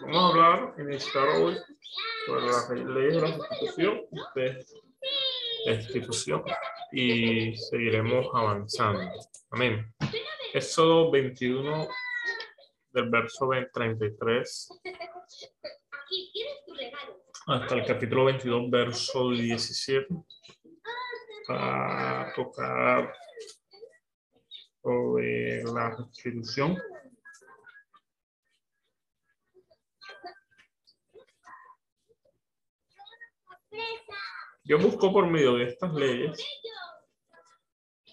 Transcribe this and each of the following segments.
Vamos a hablar, iniciar hoy sobre las leyes de la institución de la institución y seguiremos avanzando. Amén. Éxodo 21 del verso 33 hasta el capítulo 22, verso 17 para tocar sobre la restitución Yo busco por medio de estas leyes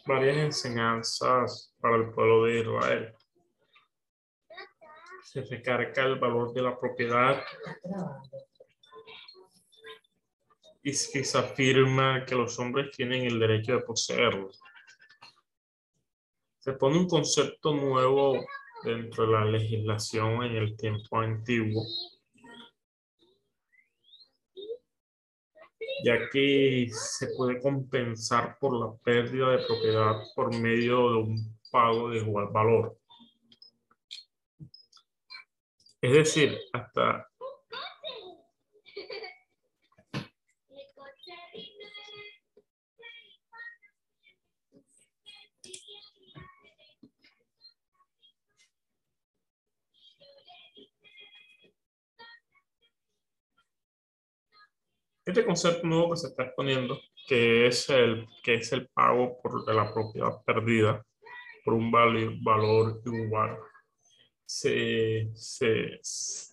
varias enseñanzas para el pueblo de Israel. Se recarga el valor de la propiedad y se afirma que los hombres tienen el derecho de poseerlo. Se pone un concepto nuevo dentro de la legislación en el tiempo antiguo ya que se puede compensar por la pérdida de propiedad por medio de un pago de igual valor. Es decir, hasta este concepto nuevo que se está exponiendo, que es el, que es el pago por la propiedad perdida por un valor igual, se, se,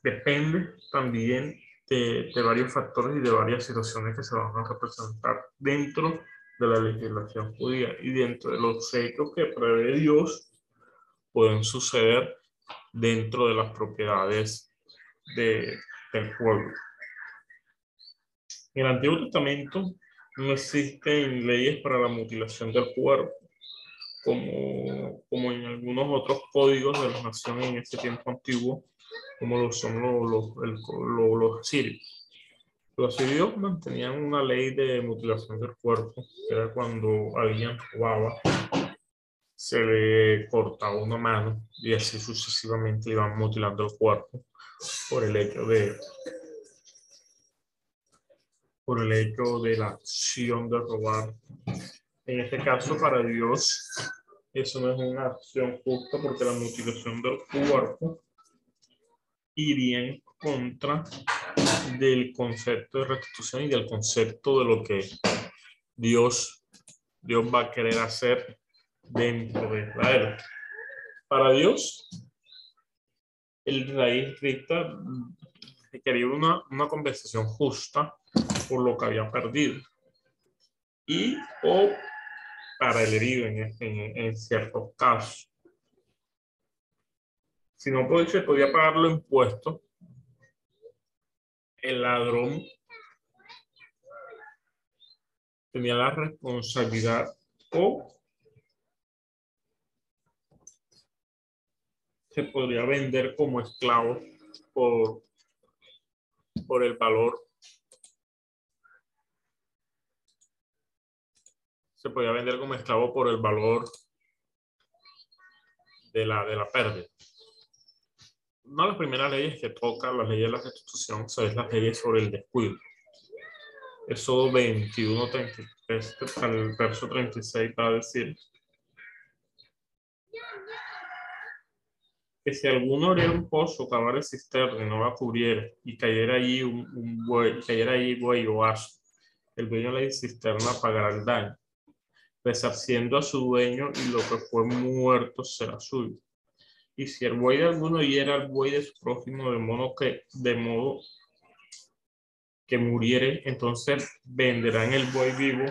depende también de, de, varios factores y de varias situaciones que se van a representar dentro de la legislación judía y dentro de los hechos que prevé Dios pueden suceder dentro de las propiedades de, del pueblo. En el Antiguo Testamento no existen leyes para la mutilación del cuerpo, como, como en algunos otros códigos de las naciones en ese tiempo antiguo, como lo son los, los, los, asirios. Los asirios mantenían una ley de mutilación del cuerpo, que era cuando alguien robaba, se le cortaba una mano y así sucesivamente iban mutilando el cuerpo por el hecho de por el hecho de la acción de robar. En este caso, para Dios, eso no es una acción justa porque la mutilación del cuerpo iría en contra del concepto de restitución y del concepto de lo que Dios, Dios va a querer hacer dentro de Israel. Para Dios, el raíz Rita quería una, una conversación justa por lo que había perdido y o para el herido en, en, ciertos casos. Si no pues, se podía pagar los impuestos, el ladrón tenía la responsabilidad o se podría vender como esclavo por, por el valor se podía vender como esclavo por el valor de la, de la pérdida. Una de las primeras leyes que toca las leyes de la restitución son las leyes sobre el descuido. Eso 21, 33, el verso 36 va a decir que si alguno abriera un pozo, cavara cisterna y no la cubriera y cayera allí un, un buey, cayera allí buey o asno, el dueño de la cisterna pagará el daño resarciendo a su dueño y lo que fue muerto será suyo. Y si el buey de alguno hiera al buey de su prójimo de modo que, de modo que muriere, entonces venderán el buey vivo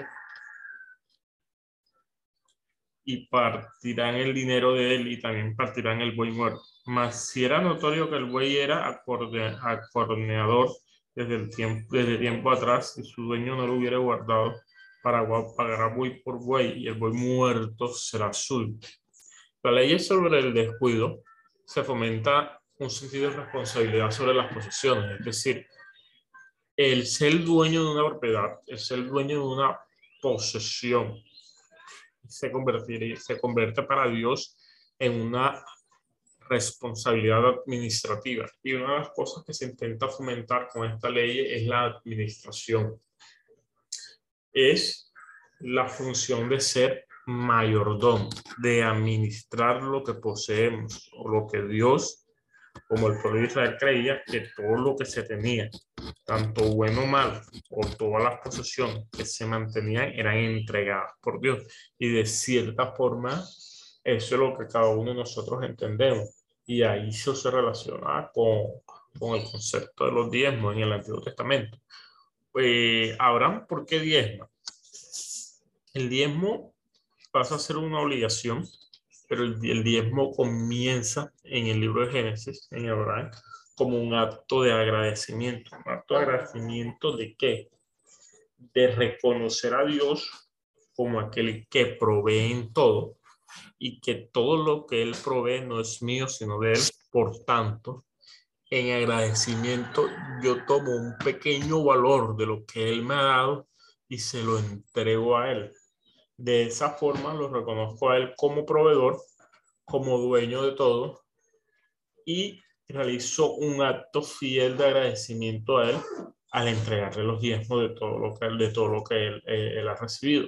y partirán el dinero de él y también partirán el buey muerto. Mas si era notorio que el buey era acordeador, desde el tiempo, desde tiempo atrás, si su dueño no lo hubiera guardado, para pagar buey por buey y el buey muerto será suyo. La ley sobre el descuido se fomenta un sentido de responsabilidad sobre las posesiones, es decir, el ser dueño de una propiedad, el ser dueño de una posesión, se, se convierte para Dios en una responsabilidad administrativa. Y una de las cosas que se intenta fomentar con esta ley es la administración. Es la función de ser mayordomo, de administrar lo que poseemos o lo que Dios, como el pueblo de Israel creía, que todo lo que se tenía, tanto bueno o mal, o todas las posesiones que se mantenían eran entregadas por Dios. Y de cierta forma, eso es lo que cada uno de nosotros entendemos y ahí eso se relaciona con, con, el concepto de los diezmos en el Antiguo Testamento. Eh, Abraham, ¿por qué diezma? El diezmo pasa a ser una obligación, pero el, el, diezmo comienza en el libro de Génesis, en Abraham, como un acto de agradecimiento. ¿Un acto de agradecimiento de qué? De reconocer a Dios como aquel que provee en todo y que todo lo que Él provee no es mío, sino de Él. Por tanto, en agradecimiento, yo tomo un pequeño valor de lo que Él me ha dado y se lo entrego a Él. De esa forma lo reconozco a Él como proveedor, como dueño de todo y realizo un acto fiel de agradecimiento a Él al entregarle los diezmos de todo lo que, de todo lo que él, eh, él ha recibido.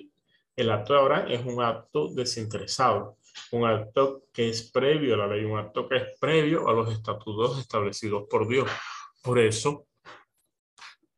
El acto de Abraham es un acto desinteresado, un acto que es previo a la ley, un acto que es previo a los estatutos establecidos por Dios. Por eso,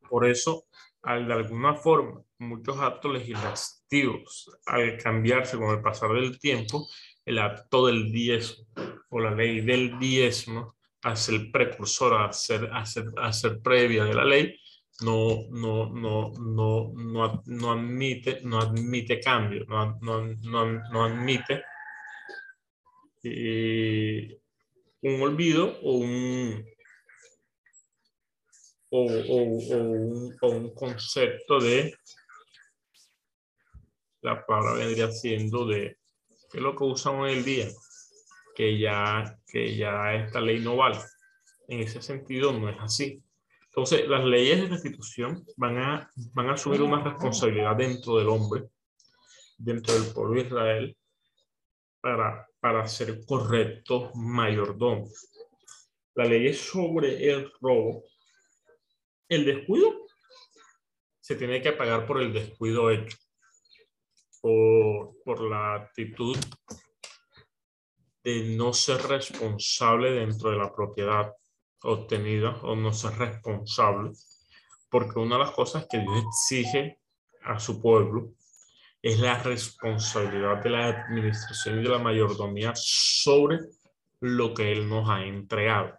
por eso, al de alguna forma, muchos actos legislativos, al cambiarse con el pasar del tiempo, el acto del diezmo o la ley del diezmo, a ser precursor, a ser, a ser, a ser previa de la ley, no, no, no, no, no, no admite, no admite cambio, no, no, no, no admite eh, un olvido o un, o, o, un, o, un, concepto de, la palabra vendría siendo de, ¿qué es lo que usan hoy el día? Que ya, que ya esta ley no vale. En ese sentido no es así. Entonces, las leyes de restitución van a, van a asumir una responsabilidad dentro del hombre, dentro del pueblo de Israel, para, para ser correctos mayordomos. La ley es sobre el robo. El descuido se tiene que pagar por el descuido hecho, por, por la actitud de no ser responsable dentro de la propiedad obtenida o no ser responsable, porque una de las cosas que Dios exige a su pueblo es la responsabilidad de la administración y de la mayordomía sobre lo que Él nos ha entregado.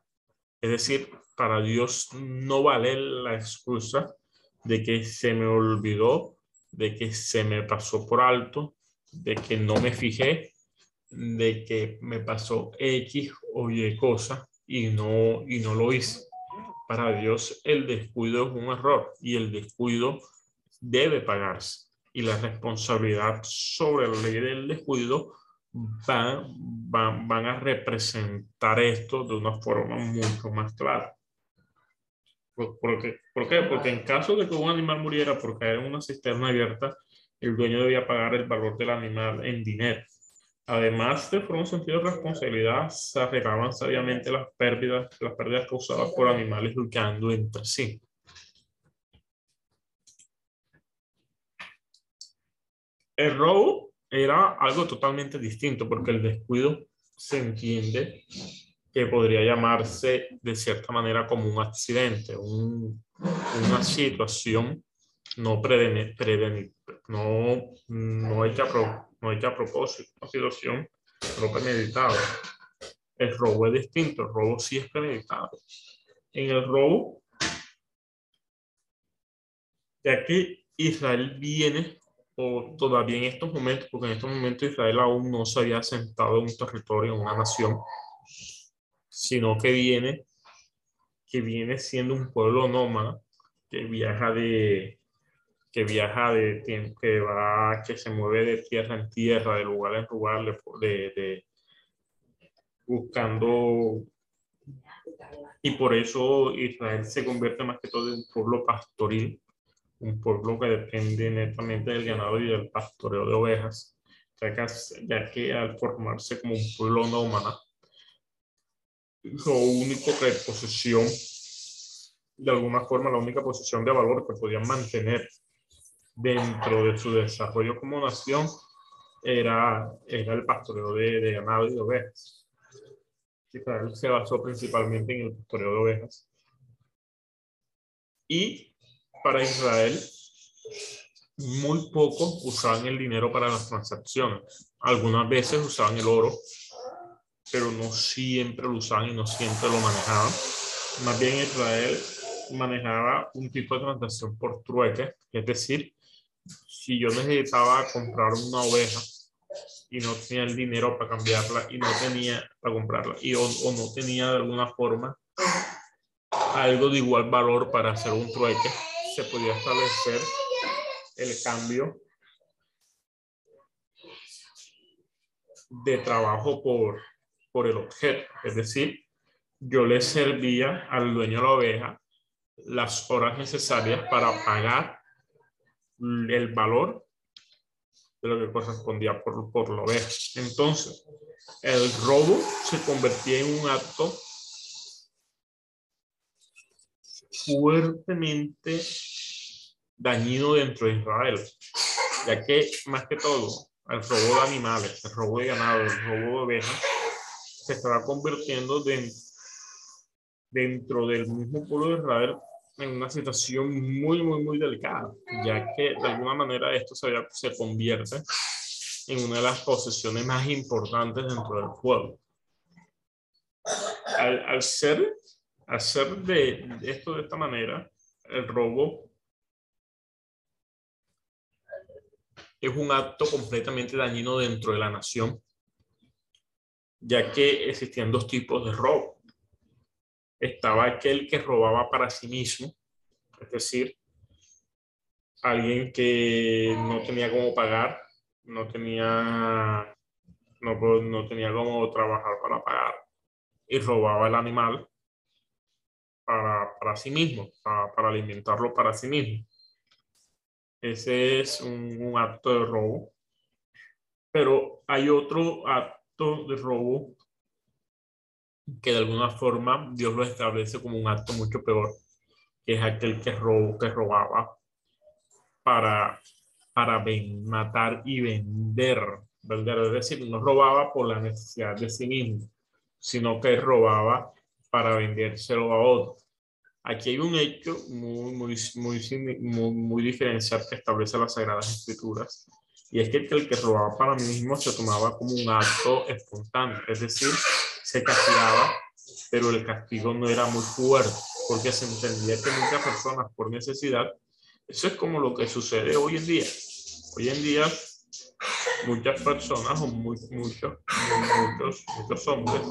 Es decir, para Dios no vale la excusa de que se me olvidó, de que se me pasó por alto, de que no me fijé, de que me pasó X o Y cosa y no, y no lo hice. Para Dios el descuido es un error y el descuido debe pagarse. Y la responsabilidad sobre la ley del descuido van, van, van a representar esto de una forma mucho más clara. ¿Por, qué? ¿Por qué? Porque en caso de que un animal muriera por caer en una cisterna abierta, el dueño debía pagar el valor del animal en dinero. Además de por un sentido de responsabilidad, se arreglaban sabiamente las pérdidas, las pérdidas causadas por animales luchando entre sí. El robo era algo totalmente distinto porque el descuido se entiende que podría llamarse de cierta manera como un accidente, una situación no prevenir, no, no hay que no que a propósito, una situación no premeditada. El robo es distinto, el robo sí es premeditado. En el robo, ya que Israel viene, o todavía en estos momentos, porque en estos momentos Israel aún no se había asentado en un territorio, en una nación, sino que viene, que viene siendo un pueblo nómada, que viaja de que viaja de que va, que se mueve de tierra en tierra, de lugar en lugar, de, de buscando y por eso Israel se convierte más que todo en un pueblo pastoril, un pueblo que depende netamente del ganado y del pastoreo de ovejas, ya que, al formarse como un pueblo nómada, lo único que posesión, de alguna forma, la única posesión de valor que podían mantener dentro de su desarrollo como nación era, era el pastoreo de, de ganado y de ovejas. Israel se basó principalmente en el pastoreo de ovejas. Y para Israel, muy pocos usaban el dinero para las transacciones. Algunas veces usaban el oro, pero no siempre lo usaban y no siempre lo manejaban. Más bien Israel manejaba un tipo de transacción por trueque, es decir, si yo necesitaba comprar una oveja y no tenía el dinero para cambiarla y no tenía para comprarla y o, no tenía de alguna forma algo de igual valor para hacer un trueque, se podía establecer el cambio de trabajo por, por el objeto. Es decir, yo le servía al dueño de la oveja las horas necesarias para pagar el valor de lo que correspondía por, por lo ver. Entonces, el robo se convertía en un acto fuertemente dañino dentro de Israel, ya que más que todo el robo de animales, el robo de ganado, el robo de ovejas, se estaba convirtiendo dentro del mismo pueblo de Israel en una situación muy, muy, muy delicada, ya que de alguna manera esto se, se convierte en una de las posesiones más importantes dentro del pueblo. Al, al ser, ser de, esto de esta manera, el robo es un acto completamente dañino dentro de la nación, ya que existían dos tipos de robo. Estaba aquel que robaba para sí mismo, es decir, alguien que no tenía cómo pagar, no tenía, no, no tenía cómo trabajar para pagar y robaba el animal para, para sí mismo, para, para, alimentarlo para sí mismo. Ese es un, un acto de robo. Pero hay otro acto de robo que de alguna forma Dios lo establece como un acto mucho peor, que es aquel que, robó, que robaba para, para matar y vender, vender. Es decir, no robaba por la necesidad de sí mismo, sino que robaba para vendérselo a otro. Aquí hay un hecho muy, muy, muy, muy, muy diferencial que establece las Sagradas Escrituras, y es que el que robaba para mí mismo se tomaba como un acto espontáneo, es decir, se castigaba, pero el castigo no era muy fuerte, porque se entendía que muchas personas por necesidad, eso es como lo que sucede hoy en día. Hoy en día, muchas personas, o muy, muchos, muchos, muchos hombres,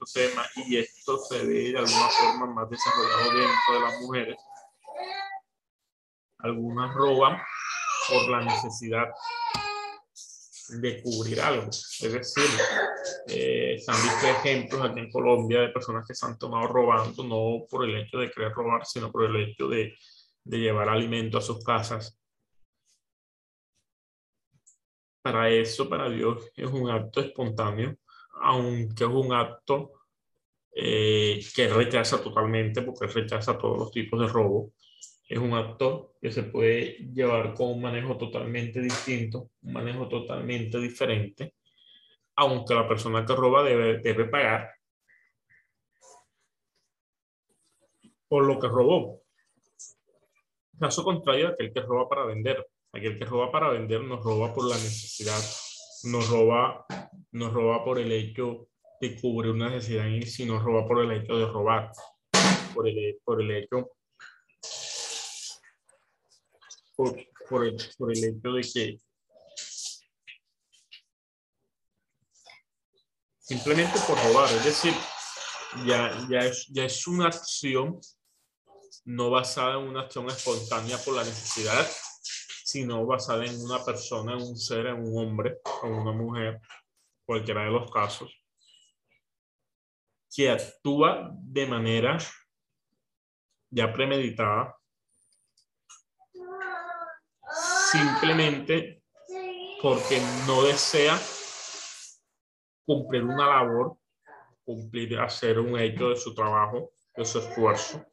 esto se, y esto se ve de alguna forma más desarrollado dentro de las mujeres, algunas roban por la necesidad de cubrir algo. Es decir, eh, se han visto ejemplos aquí en Colombia de personas que se han tomado robando, no por el hecho de querer robar, sino por el hecho de, de llevar alimento a sus casas. Para eso, para Dios, es un acto espontáneo, aunque es un acto eh, que rechaza totalmente, porque rechaza todos los tipos de robo es un acto que se puede llevar con un manejo totalmente distinto, un manejo totalmente diferente, aunque la persona que roba debe, pagar por lo que robó. Caso contrario, aquel que roba para vender. Aquel que roba para vender nos roba por la necesidad, nos roba, nos roba por el hecho de cubrir una necesidad y si nos roba por el hecho de robar, por el, por el hecho por, el, por el hecho de que simplemente por robar, es decir, ya, ya, es, ya es una acción no basada en una acción espontánea por la necesidad, sino basada en una persona, en un ser, en un hombre o una mujer, cualquiera de los casos, que actúa de manera ya premeditada, simplemente porque no desea cumplir una labor, cumplir, hacer un hecho de su trabajo, de su esfuerzo,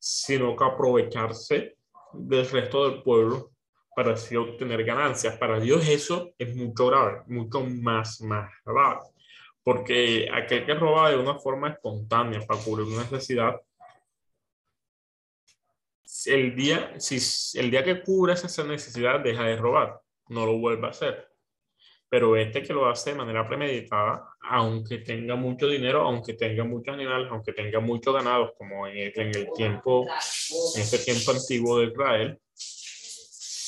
sino que aprovecharse del resto del pueblo para así obtener ganancias. Para Dios eso es mucho grave, mucho más, más grave. Porque aquel que roba de una forma espontánea para cubrir una necesidad, el día, si el día que cubres esa necesidad, deja de robar, no lo vuelve a hacer. Pero este que lo hace de manera premeditada, aunque tenga mucho dinero, aunque tenga muchos animales, aunque tenga muchos ganados, como en el, en el tiempo, en ese tiempo antiguo de Israel,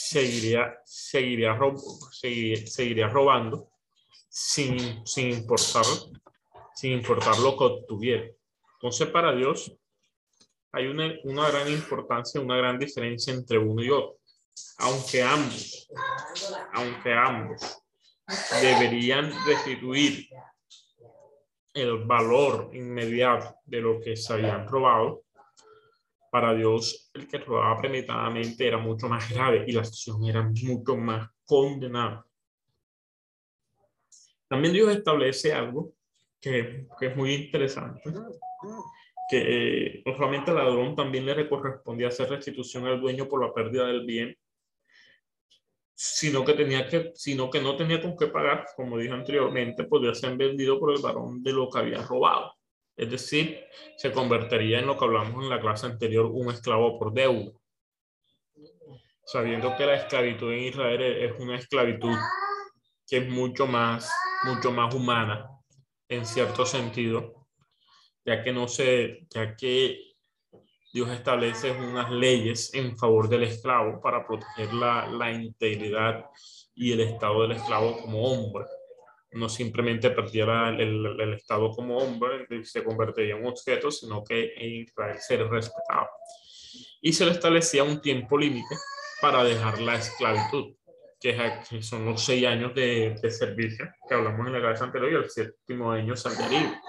seguiría, seguiría, rob, seguiría, seguiría robando sin, sin, importar, sin importar lo que obtuviera. Entonces, para Dios, hay una, una gran importancia, una gran diferencia entre uno y otro. Aunque ambos, aunque ambos deberían restituir el valor inmediato de lo que se habían robado, para Dios el que robaba premeditadamente era mucho más grave y la acción era mucho más condenada. También Dios establece algo que, que es muy interesante, que no solamente al ladrón también le correspondía hacer restitución al dueño por la pérdida del bien, sino que, tenía que, sino que no tenía con qué pagar, como dije anteriormente, podría ser vendido por el varón de lo que había robado. Es decir, se convertiría en lo que hablamos en la clase anterior, un esclavo por deuda. Sabiendo que la esclavitud en Israel es una esclavitud que es mucho más, mucho más humana en cierto sentido, ya que no se, ya que Dios establece unas leyes en favor del esclavo para proteger la, la integridad y el estado del esclavo como hombre no simplemente perdiera el, el, estado como hombre se convertiría en un objeto, sino que en Israel se respetaba. Y se le establecía un tiempo límite para dejar la esclavitud, que, son los seis años de, de, servicio que hablamos en la clase anterior y el séptimo año saldría.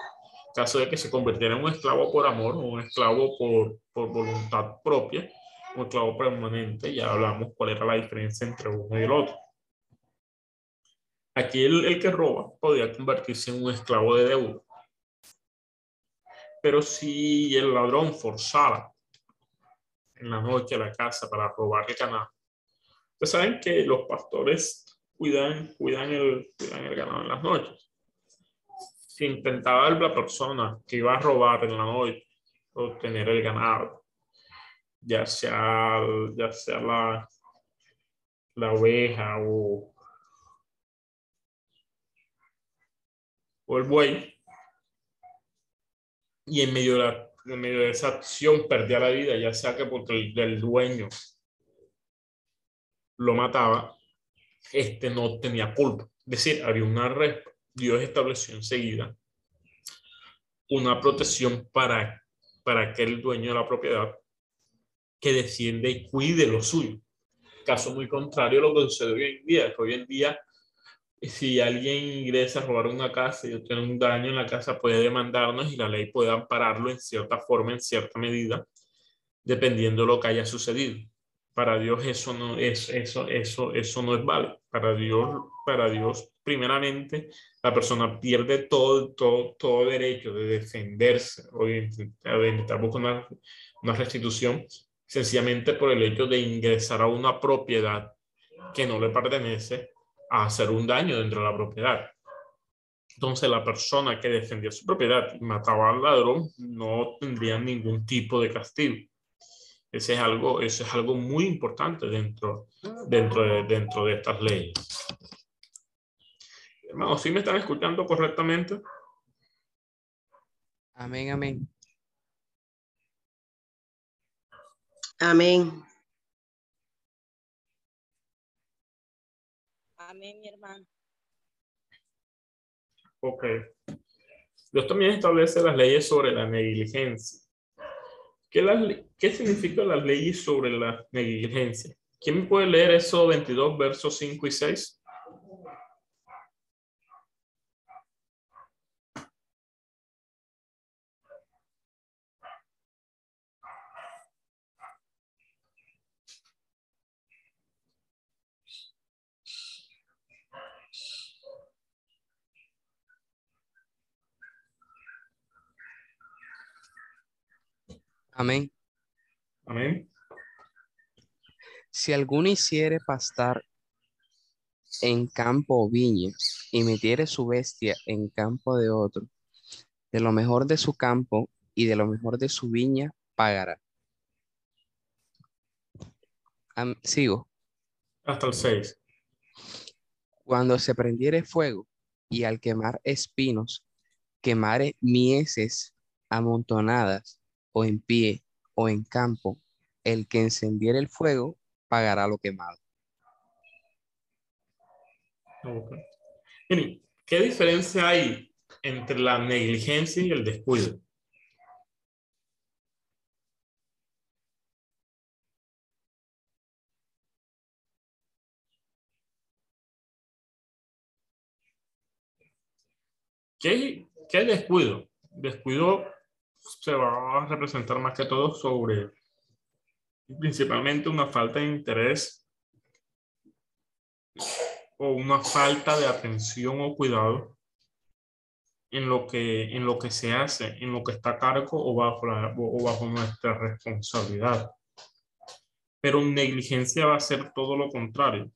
Caso de que se convirtiera en un esclavo por amor o un esclavo por, por voluntad propia, un esclavo permanente, ya hablamos cuál era la diferencia entre uno y el otro. Aquí el, que roba podía convertirse en un esclavo de deuda. Pero si el ladrón forzara en la noche a la casa para robar el ganado, ustedes saben que los pastores cuidan, cuidan, el, cuidan el ganado en las noches. Si intentaba la persona que iba a robar en la noche obtener el ganado, ya sea, ya sea la, la oveja o o el buey, y en medio de, la, en medio de esa acción perdía la vida, ya sea que porque el, el dueño lo mataba, este no tenía culpa. Es decir, había una red, Dios estableció enseguida una protección para, para aquel dueño de la propiedad que defiende y cuide lo suyo. Caso muy contrario a lo que sucede hoy en día, que hoy en día si alguien ingresa a robar una casa y obtiene un daño en la casa, puede demandarnos y la ley puede ampararlo en cierta forma, en cierta medida, dependiendo de lo que haya sucedido. Para Dios eso no es eso eso eso no es válido. Para Dios para Dios primeramente la persona pierde todo todo todo derecho de defenderse o de intentar buscar una, una restitución sencillamente por el hecho de ingresar a una propiedad que no le pertenece a hacer un daño dentro de la propiedad. Entonces la persona que defendía su propiedad y mataba al ladrón no tendría ningún tipo de castigo. Ese es algo, eso es algo muy importante dentro, dentro, de, dentro de estas leyes. Hermanos, ¿sí me están escuchando correctamente? Amén, amén. Amén. Amén, hermano. Ok. Dios también establece las leyes sobre la negligencia. ¿Qué, las, ¿Qué significan las leyes sobre la negligencia? ¿Quién puede leer eso 22 versos 5 y 6? Amén. Amén. Si alguno hiciere pastar en campo o viña y metiere su bestia en campo de otro, de lo mejor de su campo y de lo mejor de su viña pagará. Am- sigo. Hasta el 6. Cuando se prendiere fuego y al quemar espinos, quemare mieses amontonadas o en pie o en campo, el que encendiere el fuego pagará lo quemado. ¿qué diferencia hay entre la negligencia y el descuido? ¿Qué, qué es descuido? Descuido se va a representar más que todo sobre principalmente una falta de interés o una falta de atención o cuidado en lo que, en lo que se hace, en lo que está a cargo o bajo, o bajo nuestra responsabilidad. Pero negligencia va a ser todo lo contrario.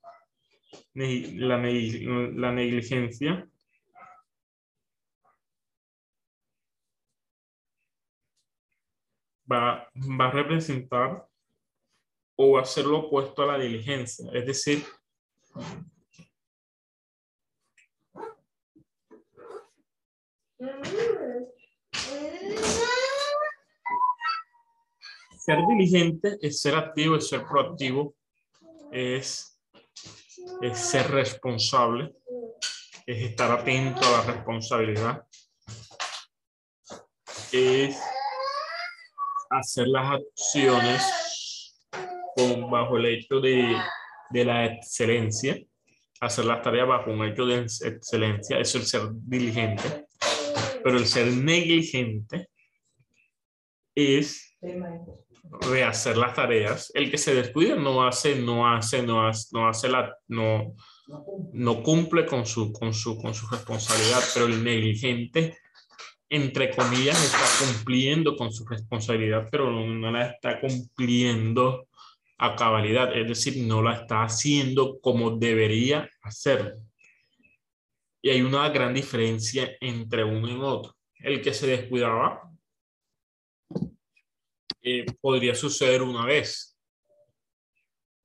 La, la negligencia va, a representar o va a ser lo opuesto a la diligencia. Es decir, ser diligente es ser activo, es ser proactivo, es, es ser responsable, es estar atento a la responsabilidad, es hacer las acciones con, bajo el hecho de, de la excelencia, hacer las tareas bajo un hecho de excelencia, eso es el ser diligente, pero el ser negligente es rehacer las tareas. El que se descuida no hace, no hace, no hace, no hace la, no, no cumple con su, con su, con su responsabilidad, pero el negligente, entre comillas, está cumpliendo con su responsabilidad, pero no, la está cumpliendo a cabalidad, es decir, no la está haciendo como debería hacerlo. Y hay una gran diferencia entre uno y otro. El que se descuidaba eh, podría suceder una vez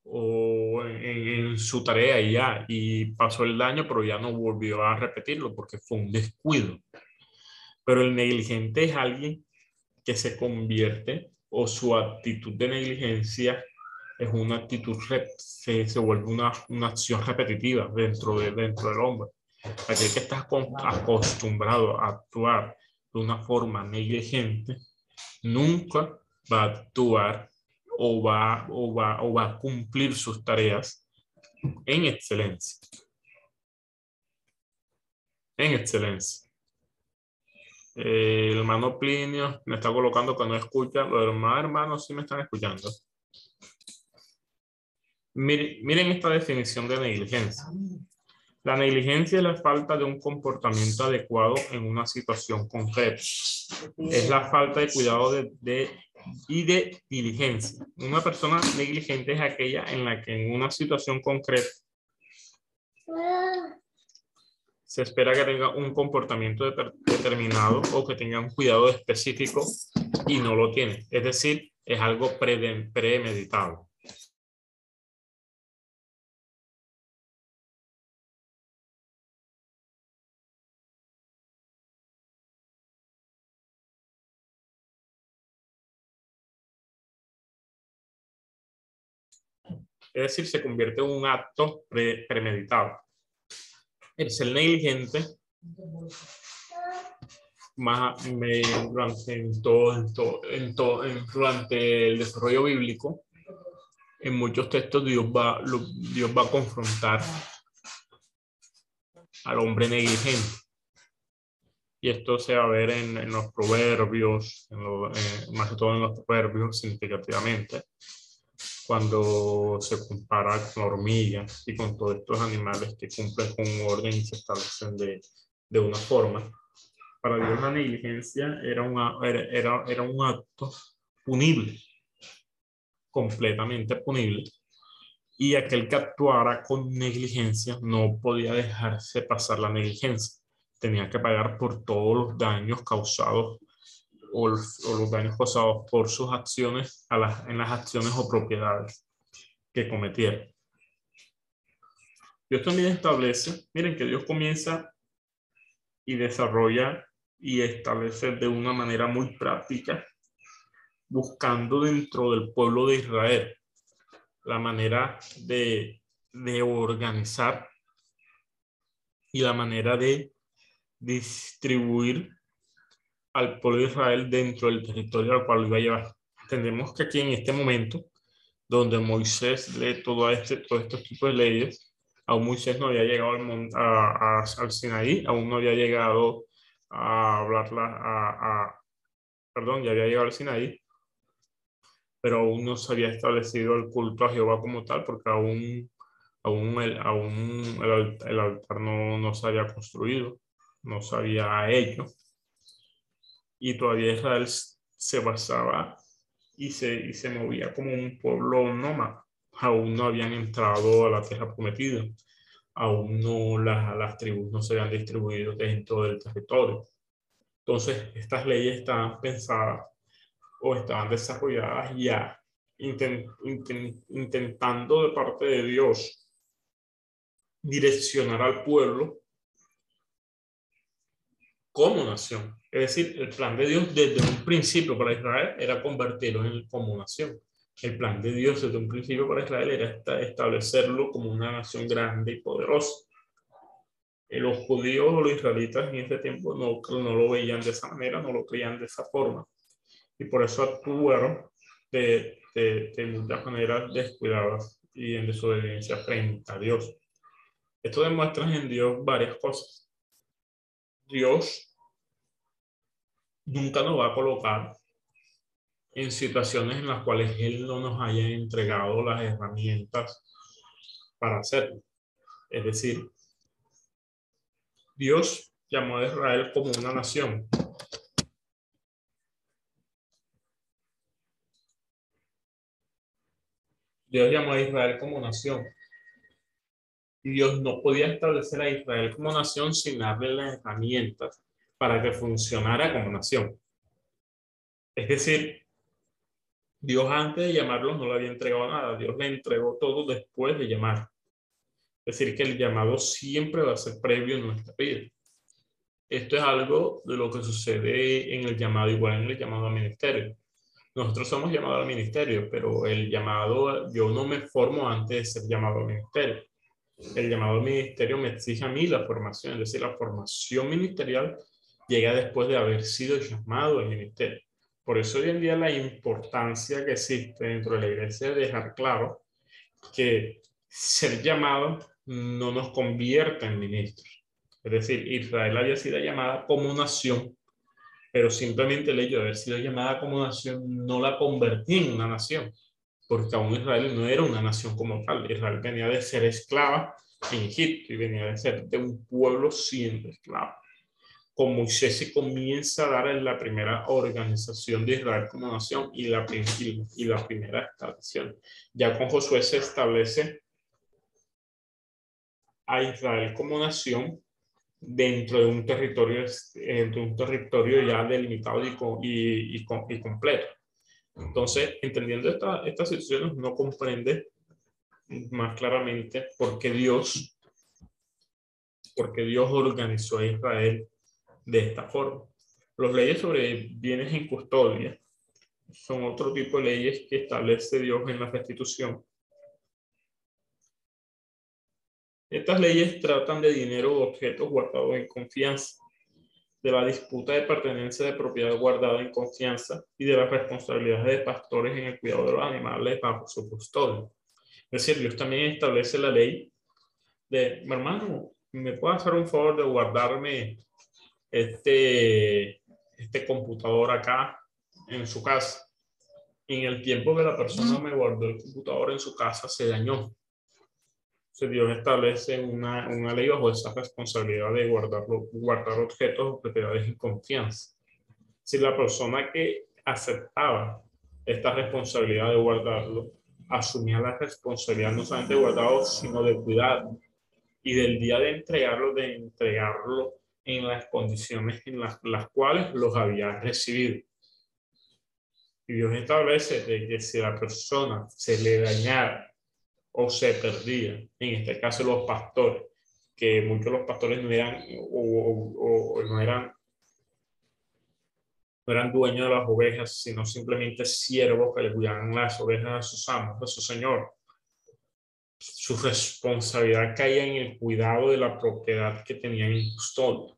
o en, en, su tarea y ya, y pasó el daño, pero ya no volvió a repetirlo porque fue un descuido. Pero el negligente es alguien que se convierte o su actitud de negligencia es una actitud, se, se vuelve una, una acción repetitiva dentro, de, dentro del hombre. Aquel que está acostumbrado a actuar de una forma negligente, nunca va a actuar o va, o va, o va a cumplir sus tareas en excelencia. En excelencia. Eh, el hermano Plinio me está colocando que no escucha. Los demás hermanos sí me están escuchando. Miren, miren esta definición de negligencia. La negligencia es la falta de un comportamiento adecuado en una situación concreta. Es la falta de cuidado de, de, y de diligencia. Una persona negligente es aquella en la que en una situación concreta se espera que tenga un comportamiento de, determinado o que tenga un cuidado específico y no lo tiene. Es decir, es algo pre, premeditado. Es decir, se convierte en un acto pre premeditado. El ser negligente más durante, en todo, en todo, en todo, durante el desarrollo bíblico, en muchos textos Dios va, Dios va a confrontar al hombre negligente. Y esto se va a ver en, en los proverbios, en más que todo en los proverbios significativamente, cuando se compara con hormigas y con todos estos animales que cumplen con un orden y se establecen de, de una forma. Para Dios la negligencia era, una, era, era un acto punible, completamente punible. Y aquel que actuara con negligencia no podía dejarse pasar la negligencia. Tenía que pagar por todos los daños causados o los, daños causados por sus acciones en las acciones o propiedades que cometiera. Dios también establece, miren que Dios comienza y desarrolla y establece de una manera muy práctica, buscando dentro del pueblo de Israel la manera de organizar y la manera de distribuir al pueblo de Israel dentro del territorio al cual lo iba a llevar. Entendemos que aquí en este momento, donde Moisés lee todo este, todos estos tipos de leyes, aún Moisés no había llegado al, a, al Sinaí, aún no había llegado a hablarla, a, a, perdón, ya había llegado al Sinaí, pero aún no se había establecido el culto a Jehová como tal, porque aún, aún, el, aún el, el altar no, no, se había construido, no se había hecho, y todavía Israel se basaba y se, y se movía como un pueblo nómada. Aún no habían entrado a la tierra prometida, aún no las, las tribus no se habían distribuido dentro del territorio. Entonces, estas leyes estaban pensadas o estaban desarrolladas ya intentando de parte de Dios direccionar al pueblo como nación. Es decir, el plan de Dios desde un principio para Israel era convertirlo en como nación. El plan de Dios desde un principio para Israel era establecerlo como una nación grande y poderosa. Eh, los judíos o los israelitas en ese tiempo no, no lo veían de esa manera, no lo creían de esa forma y por eso actuaron de, de, de muchas maneras descuidadas y en desobediencia frente a Dios. Esto demuestra en Dios varias cosas. Dios nunca nos va a colocar en situaciones en las cuales Él no nos haya entregado las herramientas para hacerlo. Es decir, Dios llamó a Israel como una nación, Dios llamó a Israel como nación. Dios no podía establecer a Israel como nación sin darle las herramientas para que funcionara como nación. Es decir, Dios antes de llamarlos no le había entregado nada. Dios le entregó todo después de llamar. Es decir, que el llamado siempre va a ser previo en nuestra vida. Esto es algo de lo que sucede en el llamado, igual en el llamado a ministerio. Nosotros somos llamados al ministerio, pero el llamado, yo no me formo antes de ser llamado al ministerio. El llamado ministerio me exige a mí la formación, es decir, la formación ministerial llega después de haber sido llamado al ministerio. Por eso hoy en día la importancia que existe dentro de la iglesia es dejar claro que ser llamado no nos convierte en ministros. Es decir, Israel había sido llamada como nación pero simplemente el hecho de haber sido llamada como nación no la convertí en una nación, porque aún Israel no era una nación como tal. Israel venía de ser esclava en Egipto y venía de ser de un pueblo siendo esclavo. Con Moisés se comienza a dar en la primera organización de Israel como nación y la, y la primera establecición. Ya con Josué se establece a Israel como nación dentro de un territorio, de un territorio ya delimitado y, y, y, completo. Entonces, entendiendo esta, estas situaciones, uno comprende más claramente por qué Dios, porque Dios organizó a Israel de esta forma. Las leyes sobre bienes en custodia son otro tipo de leyes que establece Dios en la restitución Estas leyes tratan de dinero o objetos guardados en confianza. De la disputa de pertenencia de propiedad guardada en confianza y de las responsabilidades de pastores en el cuidado de los animales bajo su custodia. Es decir, Dios también establece la ley de, hermano, ¿me puede hacer un favor de guardarme este, este computador acá en su casa? En el tiempo que la persona me guardó el computador en su casa, se dañó. Dios establece una, una ley bajo esa responsabilidad de guardarlo, guardar objetos o propiedades en confianza. Si la persona que aceptaba esta responsabilidad de guardarlo, asumía la responsabilidad no solamente de guardarlo, sino de cuidado. Y del día de entregarlo, de entregarlo en las condiciones en las, las cuales los había recibido. Y Dios establece de que si la persona se le dañara o se perdía, en este caso los pastores, que muchos de los pastores no eran o, no eran no eran dueños de las ovejas, sino simplemente siervos que le cuidaban las ovejas a sus amos, a su señor. Su responsabilidad caía en el cuidado de la propiedad que tenían en custodia.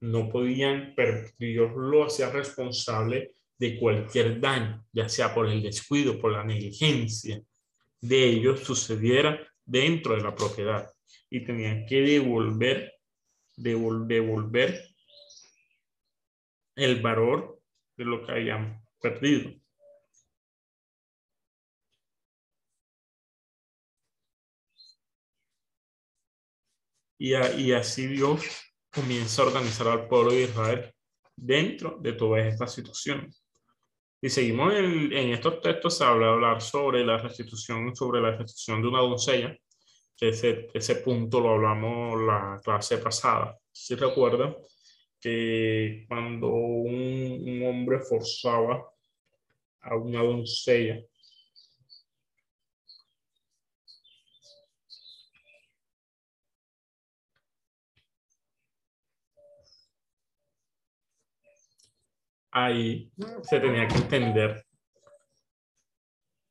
No podían, pero Dios lo hacía responsable de cualquier daño, ya sea por el descuido, por la negligencia, de ellos sucediera dentro de la propiedad y tenían que devolver, devolver el valor de lo que habían perdido. Y, y así Dios comienza a organizar al pueblo de Israel dentro de todas estas situaciones. Y seguimos en, en estos textos, se habla hablar sobre la restitución, sobre la restitución de una doncella, ese, ese punto lo hablamos la clase pasada. Si recuerdan que cuando un hombre forzaba a una doncella ahí se tenía que entender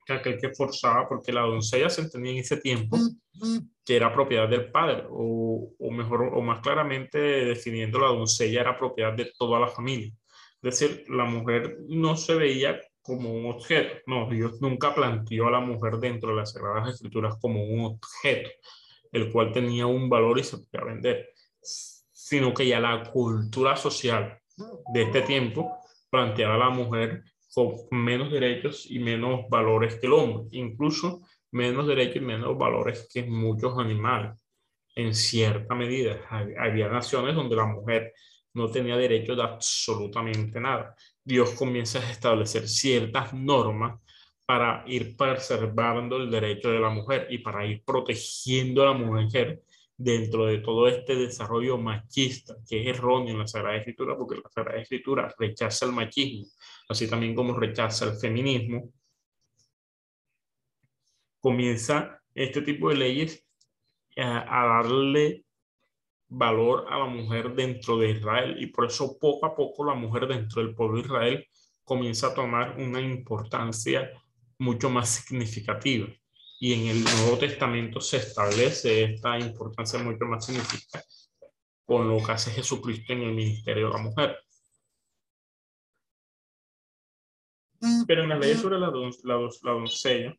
que aquel que forzaba, porque la doncella se entendía en ese tiempo que era propiedad del padre, o, o mejor, o más claramente definiendo la doncella era propiedad de toda la familia. Es decir, la mujer no se veía como un objeto. No, Dios nunca planteó a la mujer dentro de las Sagradas Escrituras como un objeto, el cual tenía un valor y se podía vender, sino que ya la cultura social de este tiempo plantear a la mujer con menos derechos y menos valores que el hombre, incluso menos derechos y menos valores que muchos animales, en cierta medida. Había naciones donde la mujer no tenía derecho de absolutamente nada. Dios comienza a establecer ciertas normas para ir preservando el derecho de la mujer y para ir protegiendo a la mujer dentro de todo este desarrollo machista, que es erróneo en la Sagrada Escritura, porque la Sagrada Escritura rechaza el machismo, así también como rechaza el feminismo, comienza este tipo de leyes a, a darle valor a la mujer dentro de Israel y por eso poco a poco la mujer dentro del pueblo de Israel comienza a tomar una importancia mucho más significativa y en el Nuevo Testamento se establece esta importancia mucho más significativa con lo que hace Jesucristo en el ministerio de la mujer. Pero en la ley sobre la, la, doncella,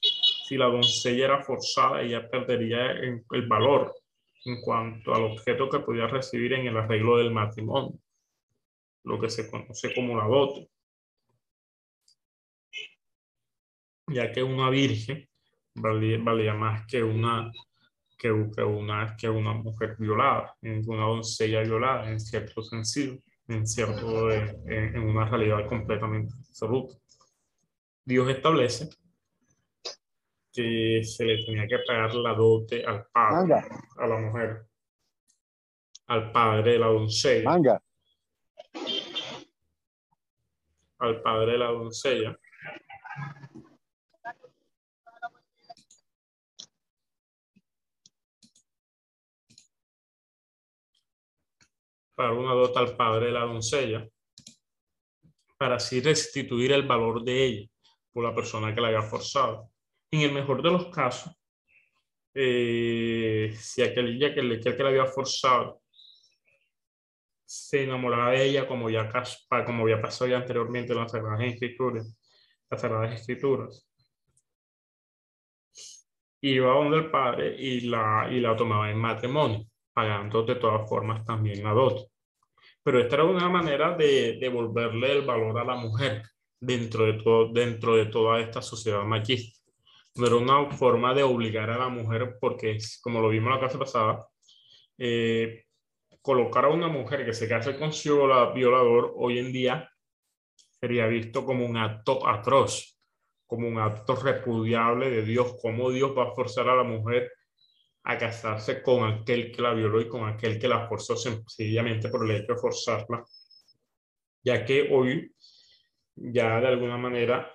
si la doncella era forzada, ella perdería el valor en cuanto al objeto que podía recibir en el arreglo del matrimonio, lo que se conoce como la dote. Ya que una virgen valía, más que una, que, una, que una mujer violada, una doncella violada, en cierto sentido, en, cierto, en, una realidad completamente absoluta. Dios establece que se le tenía que pagar la dote al padre, a la mujer, al padre de la doncella. Al padre de la doncella para una dota al padre de la doncella, para así restituir el valor de ella por la persona que la había forzado. En el mejor de los casos, eh, si aquel, que, que la había forzado se enamoraba de ella como ya, como había pasado ya anteriormente en las Sagradas Escrituras. Las Sagradas Escrituras. Iba donde el padre y la, y la tomaba en matrimonio, pagando de todas formas también la dote. Pero esta era una manera de devolverle el valor a la mujer dentro de, todo, dentro de toda esta sociedad machista. No era una forma de obligar a la mujer porque, como lo vimos la clase pasada, eh, colocar a una mujer que se case con su violador hoy en día sería visto como un acto atroz, como un acto repudiable de Dios, cómo Dios va a forzar a la mujer a casarse con aquel que la violó y con aquel que la forzó sencillamente por el hecho de forzarla, ya que hoy ya de alguna manera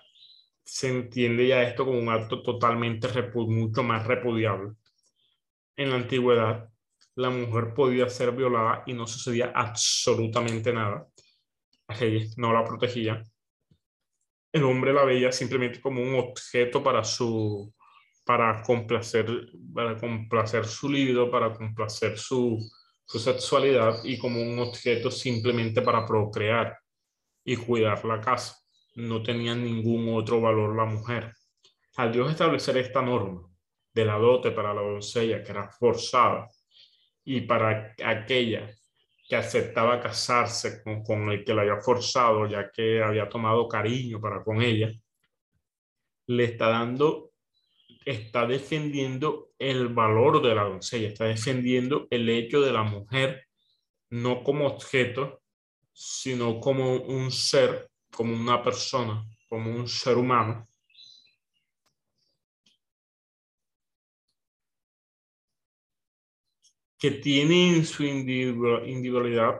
se entiende ya esto como un acto totalmente mucho más repudiable. En la antigüedad, la mujer podía ser violada y no sucedía absolutamente nada. Las no la protegían. El hombre la veía simplemente como un objeto para su para complacer, para complacer su libido, para complacer su, su sexualidad y como un objeto simplemente para procrear y cuidar la casa. No tenía ningún otro valor la mujer. Al Dios establecer esta norma de la dote para la doncella, que era forzada, y para aquella que aceptaba casarse con, con, el que la había forzado, ya que había tomado cariño para con ella, le está dando, está defendiendo el valor de la doncella, está defendiendo el hecho de la mujer no como objeto, sino como un ser, como una persona, como un ser humano que tiene en su individualidad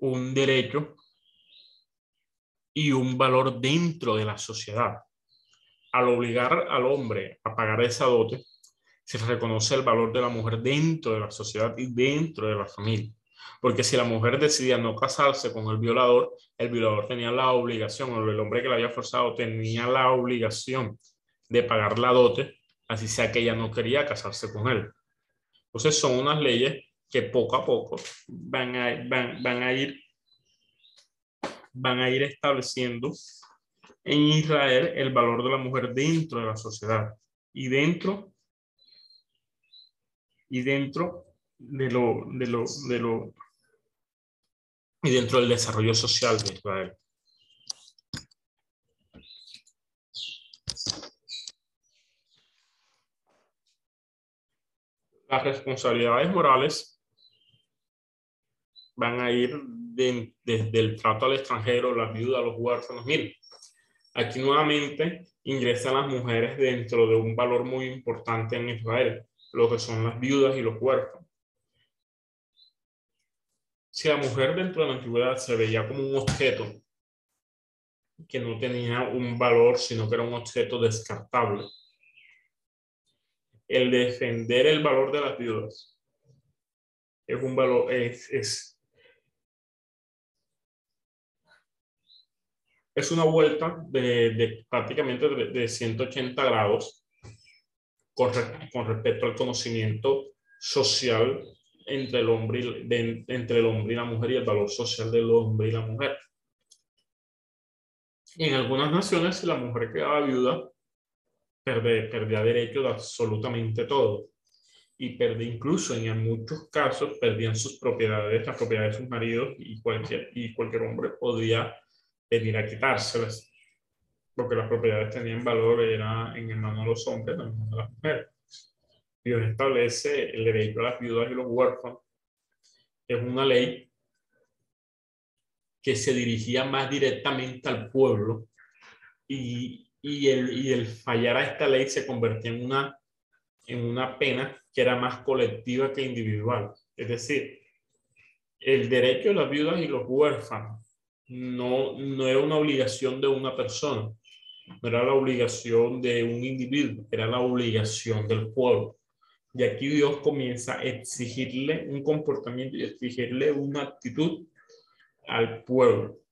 un derecho y un valor dentro de la sociedad. Al obligar al hombre a pagar esa dote, se reconoce el valor de la mujer dentro de la sociedad y dentro de la familia. Porque si la mujer decidía no casarse con el violador, el violador tenía la obligación, o el hombre que la había forzado tenía la obligación de pagar la dote, así sea que ella no quería casarse con él. Entonces son unas leyes que poco a poco van a, van, van a ir van a ir estableciendo en Israel el valor de la mujer dentro de la sociedad y dentro y dentro de lo de lo de lo y dentro del desarrollo social de Israel. las responsabilidades morales van a ir desde el trato al extranjero, las viudas, los huérfanos. Aquí nuevamente ingresan las mujeres dentro de un valor muy importante en Israel, lo que son las viudas y los huérfanos. Si la mujer dentro de la antigüedad se veía como un objeto que no tenía un valor, sino que era un objeto descartable, el defender el valor de las viudas es un valor, es, es, es una vuelta de, de prácticamente de, 180 grados con, respecto al conocimiento social entre el, hombre y, entre el hombre y la mujer y el valor social del hombre y la mujer. En algunas naciones, si la mujer quedaba viuda, perdía derecho de absolutamente todo. Y perdía incluso en muchos casos, perdían sus propiedades, las propiedades de sus maridos y cualquier, y cualquier hombre podía venir a quitárselas. Porque las propiedades tenían valor era en el mano de los hombres, en el mano de las mujeres. Dios establece el derecho a las viudas y los huérfanos. Es una ley que se dirigía más directamente al pueblo y, y el, y el fallar a esta ley se convertía en una, en una pena que era más colectiva que individual. Es decir, el derecho de las viudas y los huérfanos no, no era una obligación de una persona, no era la obligación de un individuo, era la obligación del pueblo. Y aquí Dios comienza a exigirle un comportamiento y exigirle una actitud al pueblo.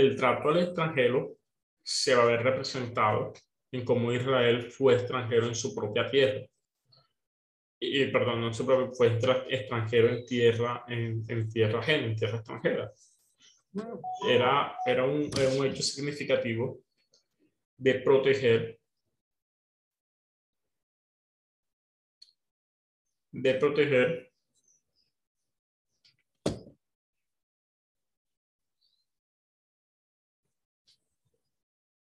el trato al extranjero se va a ver representado en cómo Israel fue extranjero en su propia tierra. Y, perdón, no fue extranjero en tierra, en, en tierra ajena, en tierra extranjera. Era, era, un, era un hecho significativo de proteger de proteger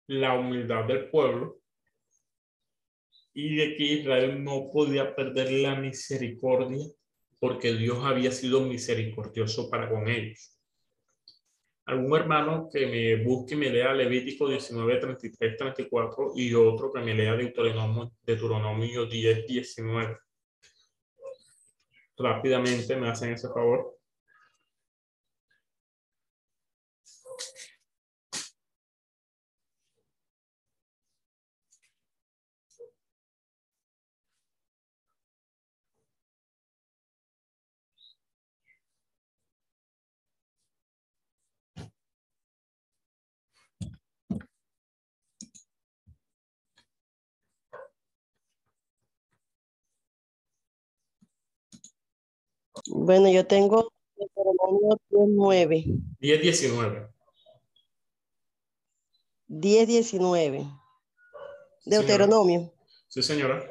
la humildad del pueblo y de que Israel no podía perder la misericordia porque Dios había sido misericordioso para con ellos. Algún hermano que me busque y me lea Levítico 19, 33, 34 y otro que me lea Deuteronomio, Deuteronomio 10, 19. Rápidamente me hacen ese favor. Bueno, yo tengo Deuteronomio 19. 10, 19. 10, 19. Deuteronomio. Sí, señora.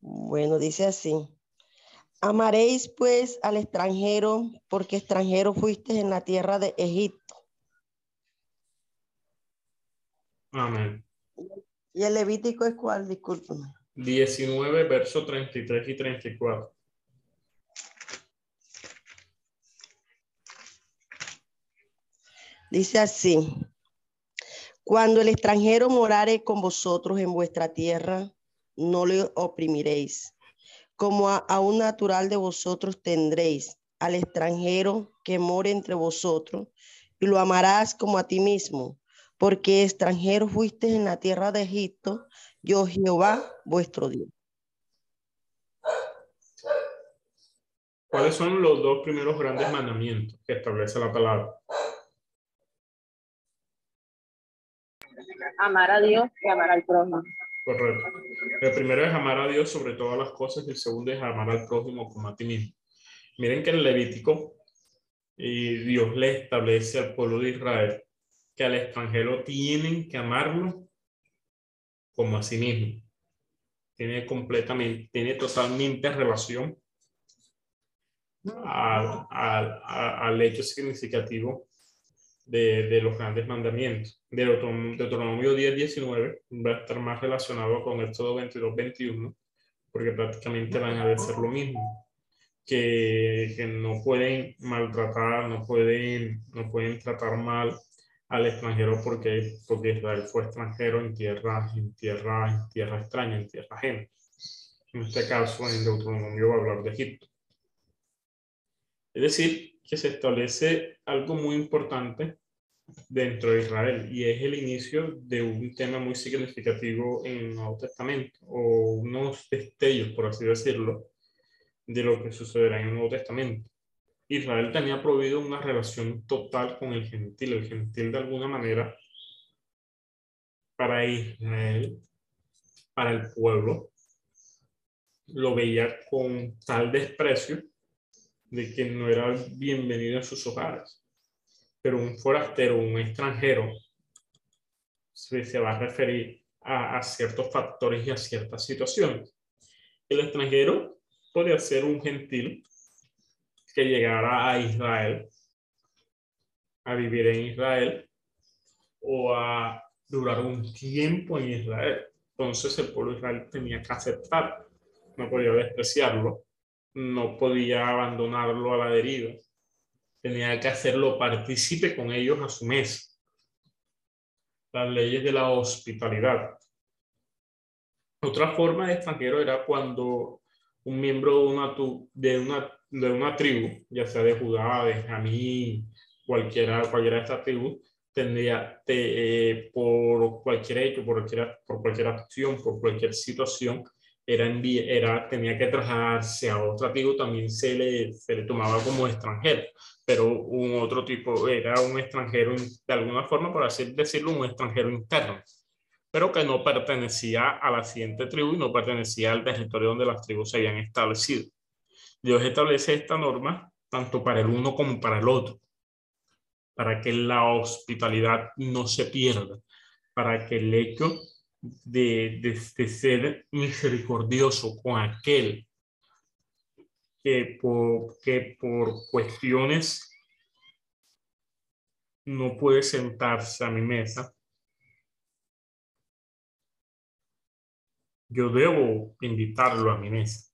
Bueno, dice así. Amaréis pues al extranjero, porque extranjero fuiste en la tierra de Egipto. Amén. ¿Y el Levítico es cuál? Discúlpame. 19, verso 33 y 34. Dice así, cuando el extranjero morare con vosotros en vuestra tierra, no le oprimiréis. Como a, un natural de vosotros tendréis al extranjero que more entre vosotros, y lo amarás como a ti mismo, porque extranjero fuiste en la tierra de Egipto, yo Jehová vuestro Dios. ¿Cuáles son los dos primeros grandes mandamientos que establece la palabra? Amar a Dios y amar al prójimo. Correcto. El primero es amar a Dios sobre todas las cosas y el segundo es amar al prójimo como a ti mismo. Miren que en Levítico Dios le establece al pueblo de Israel que al extranjero tienen que amarlo como a sí mismo. Tiene completamente, tiene totalmente relación al, al, al hecho significativo de, los grandes mandamientos. De Deuteronomio 10, 19 va a estar más relacionado con Éxodo 22, 21, porque prácticamente van a decir lo mismo. Que, que, no pueden maltratar, no pueden, no pueden tratar mal al extranjero porque, porque Israel fue extranjero en tierra, en tierra, en tierra extraña, en tierra ajena. En este caso, en Deuteronomio va a hablar de Egipto. Es decir, que se establece algo muy importante dentro de Israel y es el inicio de un tema muy significativo en el Nuevo Testamento o unos destellos, por así decirlo, de lo que sucederá en el Nuevo Testamento. Israel tenía prohibido una relación total con el gentil. El gentil de alguna manera para Israel, para el pueblo, lo veía con tal desprecio de que no era bienvenido en sus hogares. Pero un forastero, un extranjero, se, va a referir a, a, ciertos factores y a ciertas situaciones. El extranjero podría ser un gentil que llegara a Israel, a vivir en Israel o a durar un tiempo en Israel. Entonces el pueblo de Israel tenía que aceptar, no podía despreciarlo no podía abandonarlo a la deriva. Tenía que hacerlo partícipe con ellos a su mesa. Las leyes de la hospitalidad. Otra forma de extranjero era cuando un miembro de una, de una, de una tribu, ya sea de Judá, de Jamí, cualquiera, cualquiera de estas tribus, tendría eh, por cualquier hecho, por cualquier, por cualquier acción, por cualquier situación, era, era, tenía que trasladarse a otro tipo, también se le, se le tomaba como extranjero, pero un otro tipo era un extranjero, de alguna forma, por así decirlo, un extranjero interno. pero que no pertenecía a la siguiente tribu y no pertenecía al territorio donde las tribus se habían establecido. Dios establece esta norma tanto para el uno como para el otro, para que la hospitalidad no se pierda, para que el hecho de, de, ser misericordioso con aquel que por, que por cuestiones no puede sentarse a mi mesa, yo debo invitarlo a mi mesa.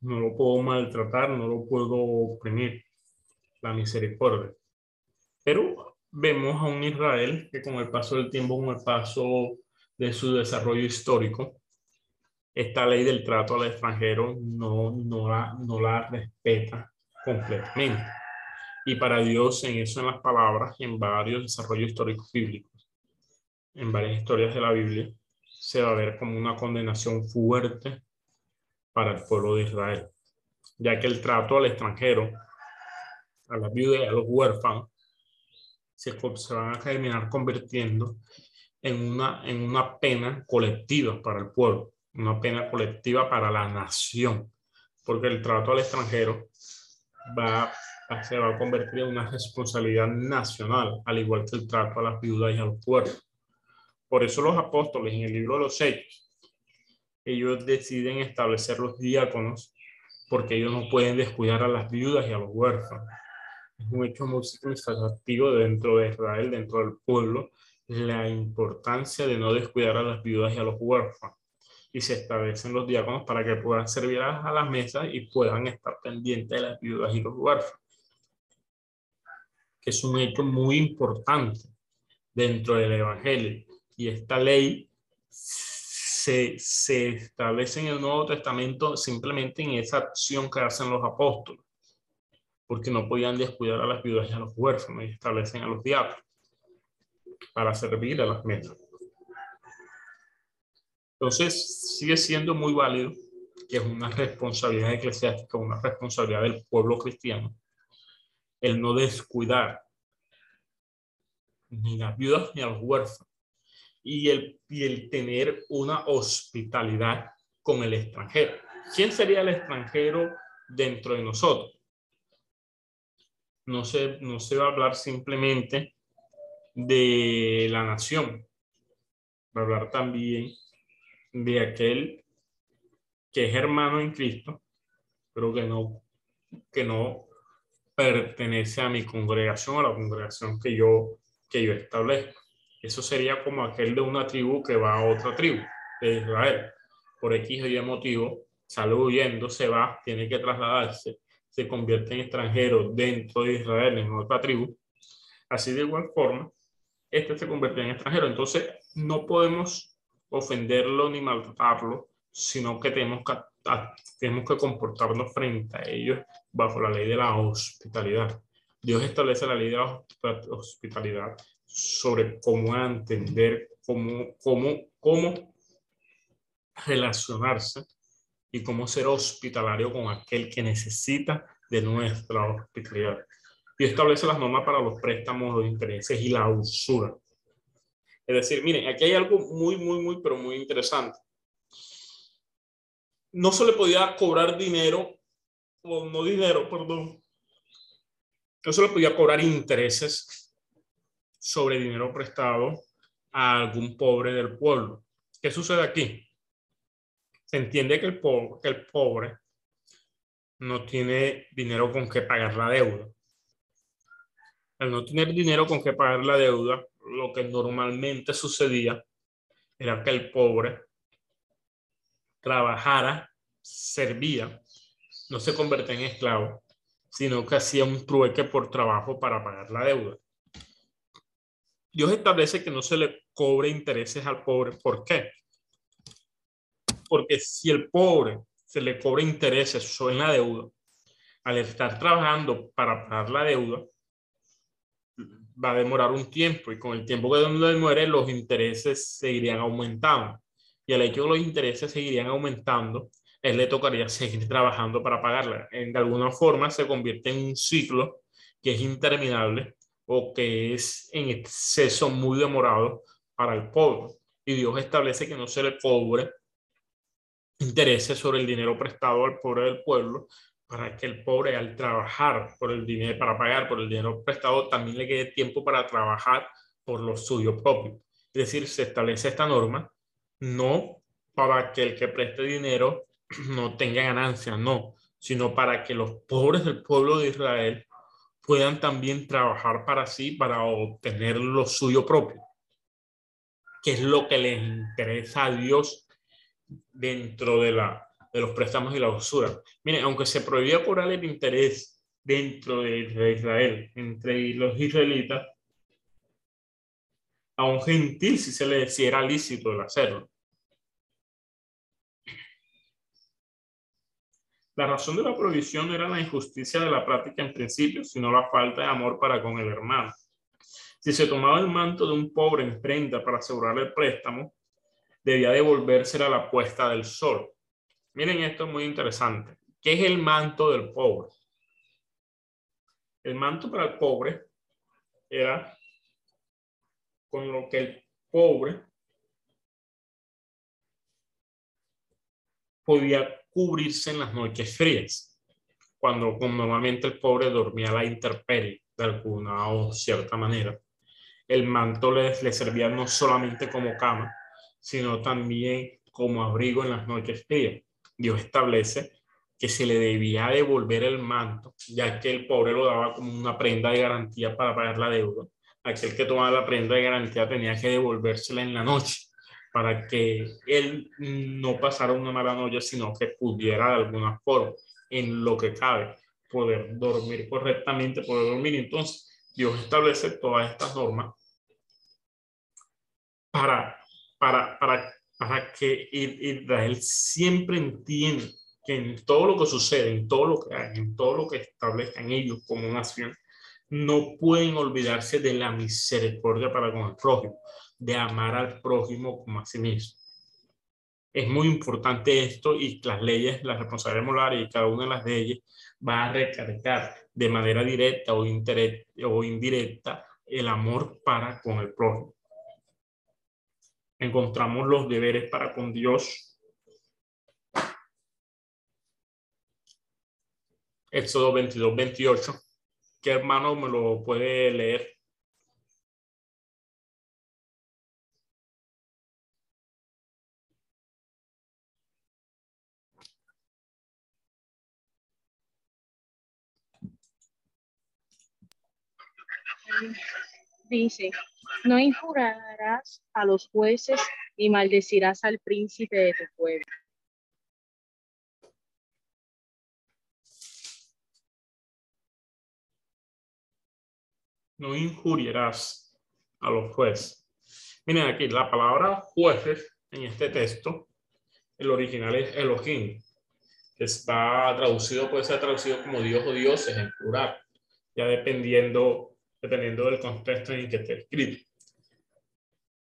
No lo puedo maltratar, no lo puedo oprimir. La misericordia. Pero vemos a un Israel que con el paso del tiempo, con el paso de su desarrollo histórico, esta ley del trato al extranjero no, no, la, no la respeta completamente. Y para Dios, en eso, en las palabras, en varios desarrollos históricos bíblicos, en varias historias de la Biblia, se va a ver como una condenación fuerte para el pueblo de Israel, ya que el trato al extranjero, a la viuda y a los huérfanos, se, van a terminar convirtiendo en una, en una pena colectiva para el pueblo, una pena colectiva para la nación, porque el trato al extranjero va, se va a convertir en una responsabilidad nacional, al igual que el trato a las viudas y a los pueblos. Por eso los apóstoles en el libro de los Hechos, ellos deciden establecer los diáconos porque ellos no pueden descuidar a las viudas y a los huérfanos un hecho muy significativo dentro de Israel, dentro del pueblo, la importancia de no descuidar a las viudas y a los huérfanos. Y se establecen los diáconos para que puedan servir a las mesas y puedan estar pendientes de las viudas y los huérfanos. Que es un hecho muy importante dentro del Evangelio. Y esta ley se, se establece en el Nuevo Testamento simplemente en esa acción que hacen los apóstoles porque no podían descuidar a las viudas y a los huérfanos y establecen a los diablos para servir a las mesas. Entonces, sigue siendo muy válido que es una responsabilidad eclesiástica, una responsabilidad del pueblo cristiano, el no descuidar ni a las viudas ni a los huérfanos y el, y el tener una hospitalidad con el extranjero. ¿Quién sería el extranjero dentro de nosotros? No se, no se va a hablar simplemente de la nación, va a hablar también de aquel que es hermano en Cristo, pero que no, que no pertenece a mi congregación, a la congregación que yo, que yo establezco. Eso sería como aquel de una tribu que va a otra tribu de Israel. Por X o Y motivo, sale huyendo, se va, tiene que trasladarse se convierte en extranjero dentro de Israel, en otra tribu, así de igual forma, este se convierte en extranjero. Entonces, no podemos ofenderlo ni maltratarlo, sino que tenemos que, tenemos que comportarnos frente a ellos bajo la ley de la hospitalidad. Dios establece la ley de la hospitalidad sobre cómo entender, cómo, cómo, cómo relacionarse y cómo ser hospitalario con aquel que necesita de nuestra hospitalidad. Y establece las normas para los préstamos, los intereses y la usura. Es decir, miren, aquí hay algo muy, muy, muy, pero muy interesante. No se le podía cobrar dinero, o no dinero, perdón. No se le podía cobrar intereses sobre dinero prestado a algún pobre del pueblo. ¿Qué sucede aquí? Se entiende que el, pobre, no tiene dinero con que pagar la deuda. Al no tener dinero con que pagar la deuda, lo que normalmente sucedía era que el pobre trabajara, servía, no se convertía en esclavo, sino que hacía un trueque por trabajo para pagar la deuda. Dios establece que no se le cobre intereses al pobre. ¿Por qué? Porque si el pobre se le cobra intereses sobre la deuda, al estar trabajando para pagar la deuda, va a demorar un tiempo y con el tiempo que muere los intereses seguirían aumentando. Y al hecho que los intereses seguirían aumentando, él le tocaría seguir trabajando para pagarla. En, de alguna forma se convierte en un ciclo que es interminable o que es en exceso muy demorado para el pobre. Y Dios establece que no se le cobre intereses sobre el dinero prestado al pobre del pueblo para que el pobre al trabajar por el dinero, para pagar por el dinero prestado, también le quede tiempo para trabajar por lo suyo propio. Es decir, se establece esta norma no para que el que preste dinero no tenga ganancias, no, sino para que los pobres del pueblo de Israel puedan también trabajar para sí, para obtener lo suyo propio, que es lo que les interesa a Dios dentro de, la, de los préstamos y la usura. Miren, aunque se prohibía cobrar el interés dentro de Israel, entre los israelitas, a un gentil si se le decía era lícito el hacerlo. La razón de la prohibición era la injusticia de la práctica en principio, sino la falta de amor para con el hermano. Si se tomaba el manto de un pobre en prenda para asegurar el préstamo, debía devolvérsela a la puesta del sol. Miren esto es muy interesante. ¿Qué es el manto del pobre? El manto para el pobre era con lo que el pobre podía cubrirse en las noches frías, cuando normalmente el pobre dormía a la intemperie de alguna o cierta manera. El manto le servía no solamente como cama, sino también como abrigo en las noches frías. Dios establece que se le debía devolver el manto, ya que el pobre lo daba como una prenda de garantía para pagar la deuda. Aquel que tomaba la prenda de garantía tenía que devolvérsela en la noche para que él no pasara una mala noche, sino que pudiera de alguna forma, en lo que cabe, poder dormir correctamente, poder dormir. Entonces, Dios establece todas estas normas para, para, para, para que Israel siempre entienda que en todo lo que sucede, en todo lo que en todo lo que establezcan ellos como nación, no pueden olvidarse de la misericordia para con el prójimo de amar al prójimo como a sí mismo. Es muy importante esto y las leyes, las responsabilidades morales y cada una de las leyes va a recargar de manera directa o, o indirecta el amor para con el prójimo. Encontramos los deberes para con Dios. Éxodo 22, 28. ¿Qué hermano me lo puede leer? Dice, no injurarás a los jueces ni maldecirás al príncipe de tu pueblo. No injuriarás a los jueces. Miren aquí, la palabra jueces en este texto, el original es Elohim, que está traducido, puede ser traducido como Dios o dioses en plural, ya dependiendo dependiendo del contexto en el que esté escrito.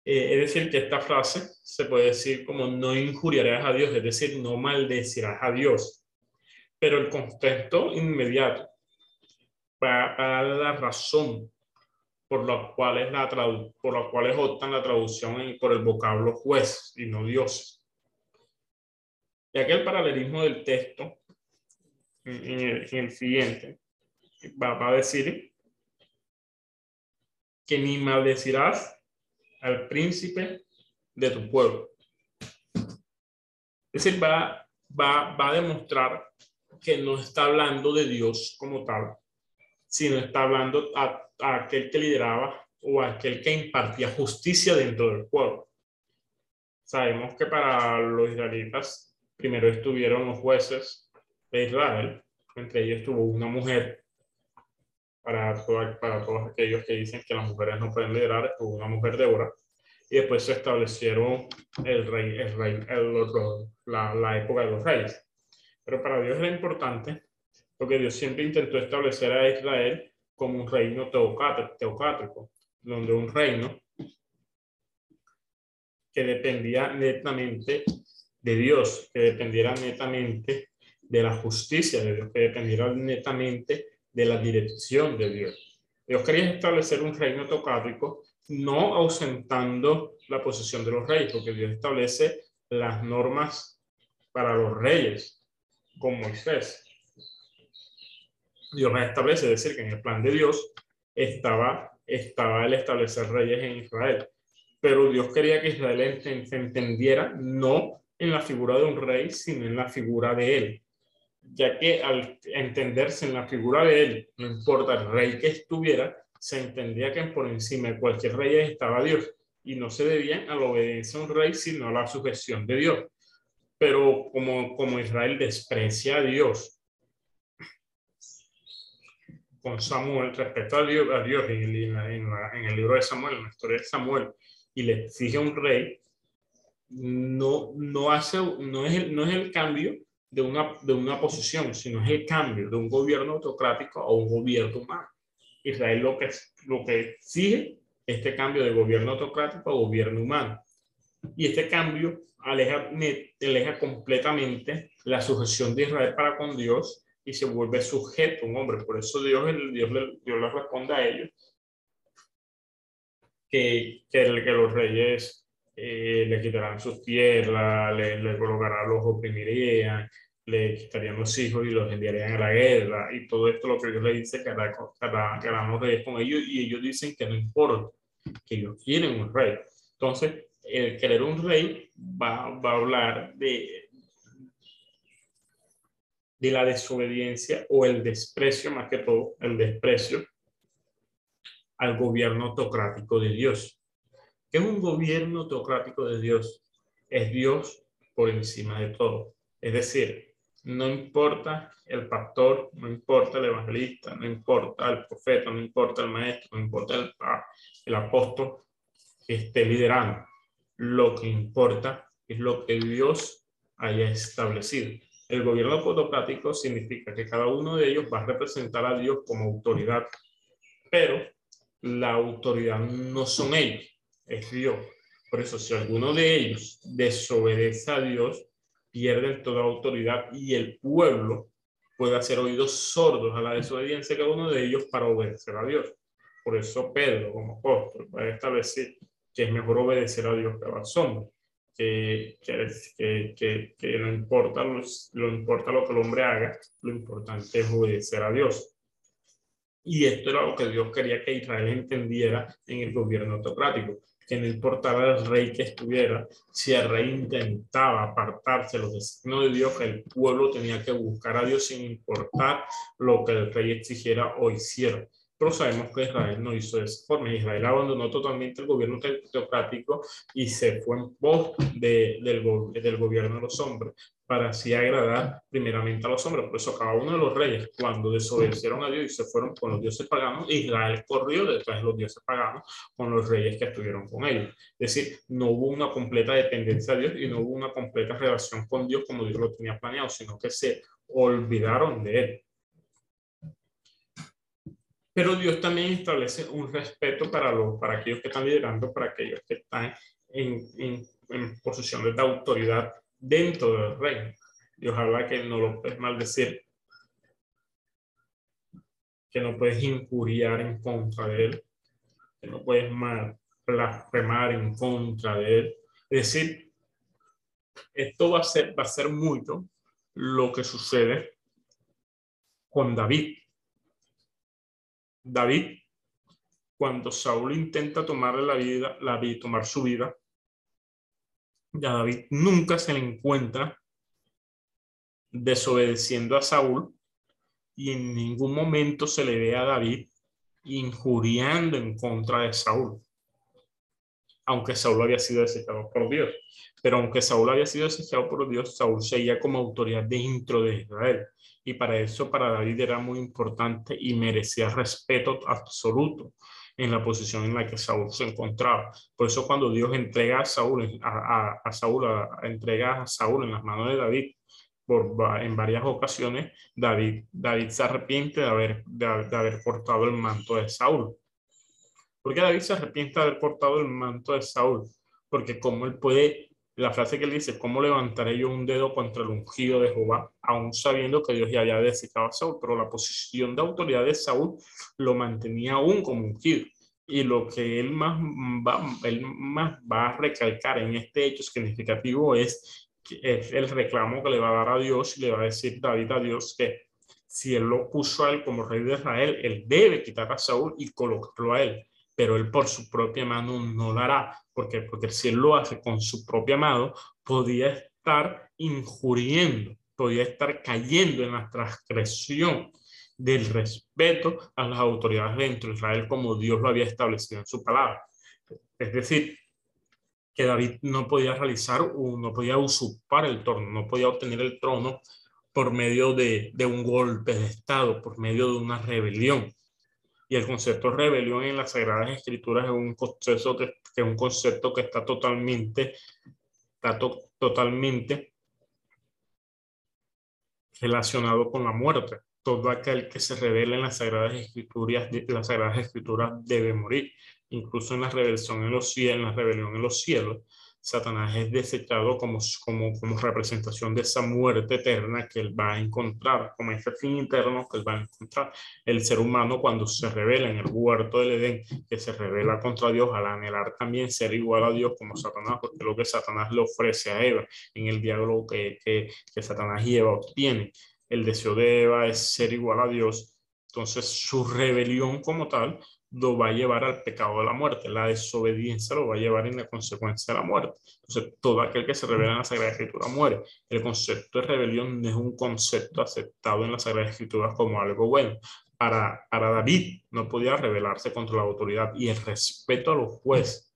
Eh, es decir, que esta frase se puede decir como no injuriarás a Dios, es decir, no maldecirás a Dios. Pero el contexto inmediato para, dar la razón por la cual es la por la cual es optan la traducción por el vocablo juez y no Dios. Y aquí el paralelismo del texto en el, siguiente va, va, a decir que ni maldecirás al príncipe de tu pueblo. Es decir, va, va, va a demostrar que no está hablando de Dios como tal, sino está hablando a, aquel que lideraba o a aquel que impartía justicia dentro del pueblo. Sabemos que para los israelitas primero estuvieron los jueces de Israel, entre ellos estuvo una mujer para, para todos aquellos que dicen que las mujeres no pueden liderar, estuvo una mujer Débora, y después se establecieron el rey, el rey, la, la, época de los reyes. Pero para Dios era importante porque Dios siempre intentó establecer a Israel como un reino teocrático, donde un reino que dependía netamente de Dios, que dependiera netamente de la justicia de Dios, que dependiera netamente de la dirección de Dios. Dios quería establecer un reino teocrático, no ausentando la posesión de los reyes, porque Dios establece las normas para los reyes, con Moisés. Dios las establece, es decir, que en el plan de Dios estaba, estaba el establecer reyes en Israel. Pero Dios quería que Israel se entendiera no en la figura de un rey, sino en la figura de él. Ya que al entenderse en la figura de él, no importa el rey que estuviera, se entendía que por encima de cualquier rey estaba Dios y no se debían a la obediencia a un rey, sino a la sujeción de Dios. Pero como, como Israel desprecia a Dios con Samuel, respecto a Dios, en, el, libro de Samuel, en la historia de Samuel, y le exige un rey, no, no, hace, no, es no es el cambio de una, de una posición, sino es el cambio de un gobierno autocrático a un gobierno humano. Israel lo que, lo que exige este cambio de gobierno autocrático a gobierno humano. Y este cambio aleja, aleja completamente la sujeción de Israel para con Dios y se vuelve sujeto un hombre. Por eso Dios, Dios, le, Dios le responde a ellos que, que, que los reyes eh, le quitarán sus tierras, le, le colocarán, los oprimirían, le quitarían los hijos y los enviarían a la guerra y todo esto lo que Dios le dice que hará, que reyes con ellos y ellos dicen que no importa, que ellos quieren un rey. Entonces, el querer un rey va, va a hablar de, de la desobediencia o el desprecio, más que todo, el desprecio al gobierno autocrático de Dios. ¿Qué es un gobierno autocrático de Dios? Es Dios por encima de todo. Es decir, no importa el pastor, no importa el evangelista, no importa el profeta, no importa el maestro, no importa el, el apóstol que esté liderando. Lo que importa es lo que Dios haya establecido. El gobierno autocrático significa que cada uno de ellos va a representar a Dios como autoridad, pero la autoridad no son ellos, es Dios. Por eso, si alguno de ellos desobedece a Dios, pierden toda autoridad y el pueblo puede hacer oídos sordos a la desobediencia de cada uno de ellos para obedecer a Dios. Por eso Pedro, como apóstol, puede establecer que es mejor obedecer a Dios que a los hombres, que, que, que, que, no, importa los, no importa lo que el hombre haga, lo importante es obedecer a Dios. Y esto era lo que Dios quería que Israel entendiera en el gobierno autocrático, que no importaba el rey que estuviera, si el rey intentaba apartarse los designios de Dios, el pueblo tenía que buscar a Dios sin importar lo que el rey exigiera o hiciera. Pero sabemos que Israel no hizo de esa forma. Israel abandonó totalmente el gobierno teocrático y se fue en pos de, del, del gobierno de los hombres para así agradar primeramente a los hombres. Por eso cada uno de los reyes, cuando desobedecieron a Dios y se fueron con los dioses paganos, Israel corrió detrás de los dioses paganos con los reyes que estuvieron con ellos. Es decir, no hubo una completa dependencia a Dios y no hubo una completa relación con Dios como Dios lo tenía planeado, sino que se olvidaron de él. Pero Dios también establece un respeto para, los, para aquellos que están liderando, para aquellos que están en, en, en posiciones de autoridad dentro del reino. Dios habla que no lo puedes maldecir, que no puedes injuriar en contra de él, que no puedes blasfemar en contra de él. Es decir, esto va a ser, va a ser mucho lo que sucede con David. David, cuando Saúl intenta tomarle la vida, la vida, tomar su vida, ya David nunca se le encuentra desobedeciendo a Saúl y en ningún momento se le ve a David injuriando en contra de Saúl. Aunque Saúl había sido desechado por Dios. Pero aunque Saúl había sido desechado por Dios, Saúl seguía como autoridad dentro de Israel. Y para eso, para David era muy importante y merecía respeto absoluto en la posición en la que Saúl se encontraba. Por eso cuando Dios entrega a Saúl, a, a, Saúl, entrega a Saúl en las manos de David, por, en varias ocasiones, David, David se arrepiente de haber, de, haber portado el manto de Saúl. ¿Por qué David se arrepiente de haber portado el manto de Saúl? Porque como él puede la frase que él dice, ¿cómo levantaré yo un dedo contra el ungido de Jehová? Aún sabiendo que Dios ya había desechado a Saúl, pero la posición de autoridad de Saúl lo mantenía aún como ungido. Y lo que él más va, él más va a recalcar en este hecho significativo es, es el reclamo que le va a dar a Dios y le va a decir David a Dios que si él lo puso a él como rey de Israel, él debe quitar a Saúl y colocarlo a él pero él por su propia mano no lo hará, porque, porque si él lo hace con su propia mano, podía estar injuriendo, podía estar cayendo en la transgresión del respeto a las autoridades dentro de Israel como Dios lo había establecido en su palabra. Es decir, que David no podía realizar, no podía usurpar el trono, no podía obtener el trono por medio de, de un golpe de Estado, por medio de una rebelión y el concepto de rebelión en las Sagradas Escrituras es un concepto que, es un concepto que está totalmente, está totalmente relacionado con la muerte. Todo aquel que se revela en las Sagradas Escrituras, las Sagradas Escrituras debe morir. Incluso en la rebelión en los cielos, en la rebelión en los cielos, Satanás es desechado como, como, como representación de esa muerte eterna que él va a encontrar, como ese fin interno que él va a encontrar. El ser humano cuando se revela en el huerto del Edén, que se revela contra Dios al anhelar también ser igual a Dios como Satanás, porque lo que Satanás le ofrece a Eva en el diálogo que, que, que Satanás y Eva obtienen. El deseo de Eva es ser igual a Dios. Entonces su rebelión como tal lo va a llevar al pecado de la muerte. La desobediencia lo va a llevar en la consecuencia de la muerte. Entonces, todo aquel que se revela en la Sagrada Escritura muere. El concepto de rebelión no es un concepto aceptado en la Sagrada Escritura como algo bueno. Para, para David no podía rebelarse contra la autoridad y el respeto a los jueces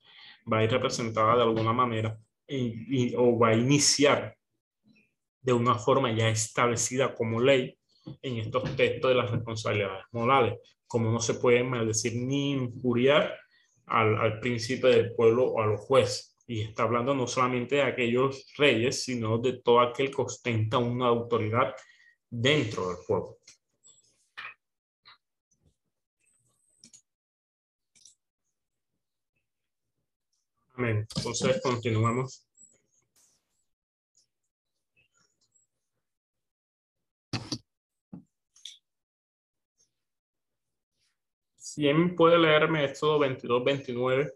va a ir representada de alguna manera o va a iniciar de una forma ya establecida como ley en estos textos de las responsabilidades morales como no se puede maldecir ni injuriar al, al príncipe del pueblo o a los jueces. Y está hablando no solamente de aquellos reyes, sino de todo aquel que ostenta una autoridad dentro del pueblo. Amén. Entonces continuamos. ¿Quién puede leerme esto 22, 29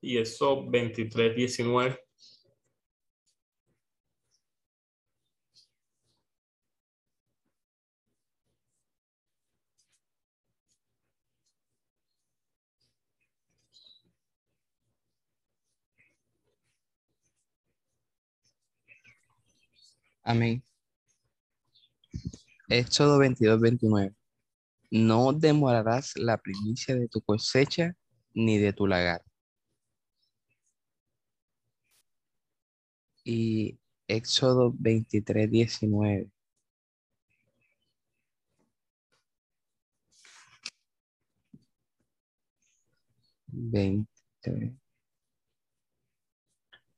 y eso 23, 19? Amén. Éxodo 22, 29. No demorarás la primicia de tu cosecha ni de tu lagar. Y Éxodo 23, 19.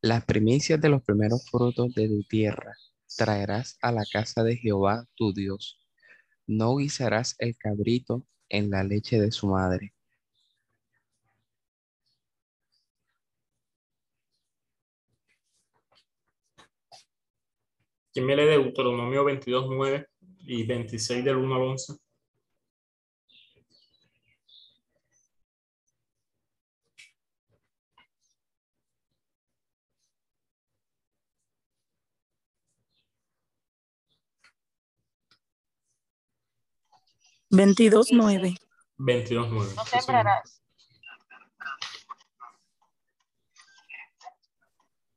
Las primicias de los primeros frutos de tu tierra traerás a la casa de Jehová tu Dios no guisarás el cabrito en la leche de su madre. ¿Quién me lee Deuteronomio 22, 9 y 26 del 1 al 11? Veintidós nueve. Veintidós nueve. No sembrarás.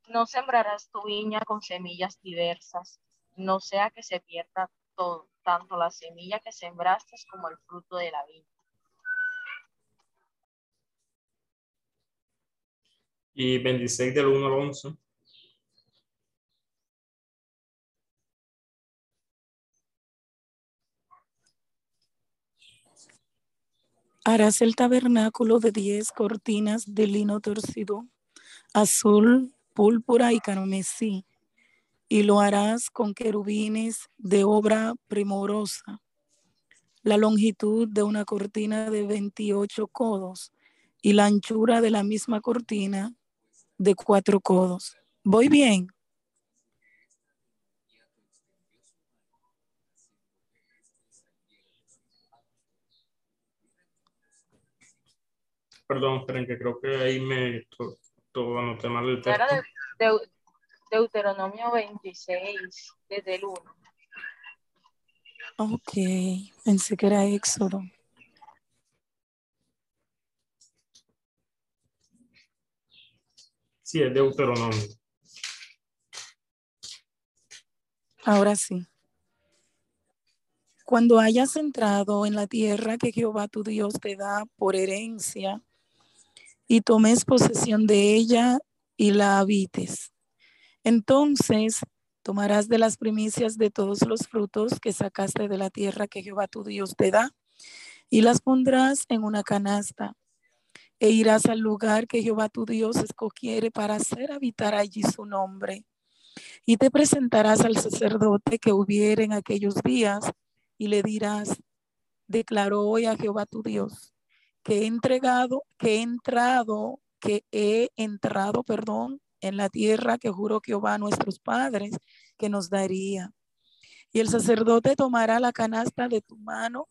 No sembrarás tu viña con semillas diversas, no sea que se pierda todo, tanto la semilla que sembraste como el fruto de la viña. Y 26 del 1 al 11. Harás el tabernáculo de diez cortinas de lino torcido, azul, púrpura y carmesí, y lo harás con querubines de obra primorosa. La longitud de una cortina de 28 codos y la anchura de la misma cortina de cuatro codos. Voy bien. Perdón, esperen que creo que ahí me todo anoté mal el texto. Era de, de, Deuteronomio 26, desde el 1. Ok, pensé que era Éxodo. Sí, es Deuteronomio. Ahora sí. Cuando hayas entrado en la tierra que Jehová tu Dios te da por herencia y tomes posesión de ella y la habites. Entonces tomarás de las primicias de todos los frutos que sacaste de la tierra que Jehová tu Dios te da y las pondrás en una canasta e irás al lugar que Jehová tu Dios escogiere para hacer habitar allí su nombre. Y te presentarás al sacerdote que hubiere en aquellos días y le dirás, declaró hoy a Jehová tu Dios, que he entregado, que he entrado, que he entrado, perdón, en la tierra que juró Jehová a nuestros padres que nos daría. Y el sacerdote tomará la canasta de tu mano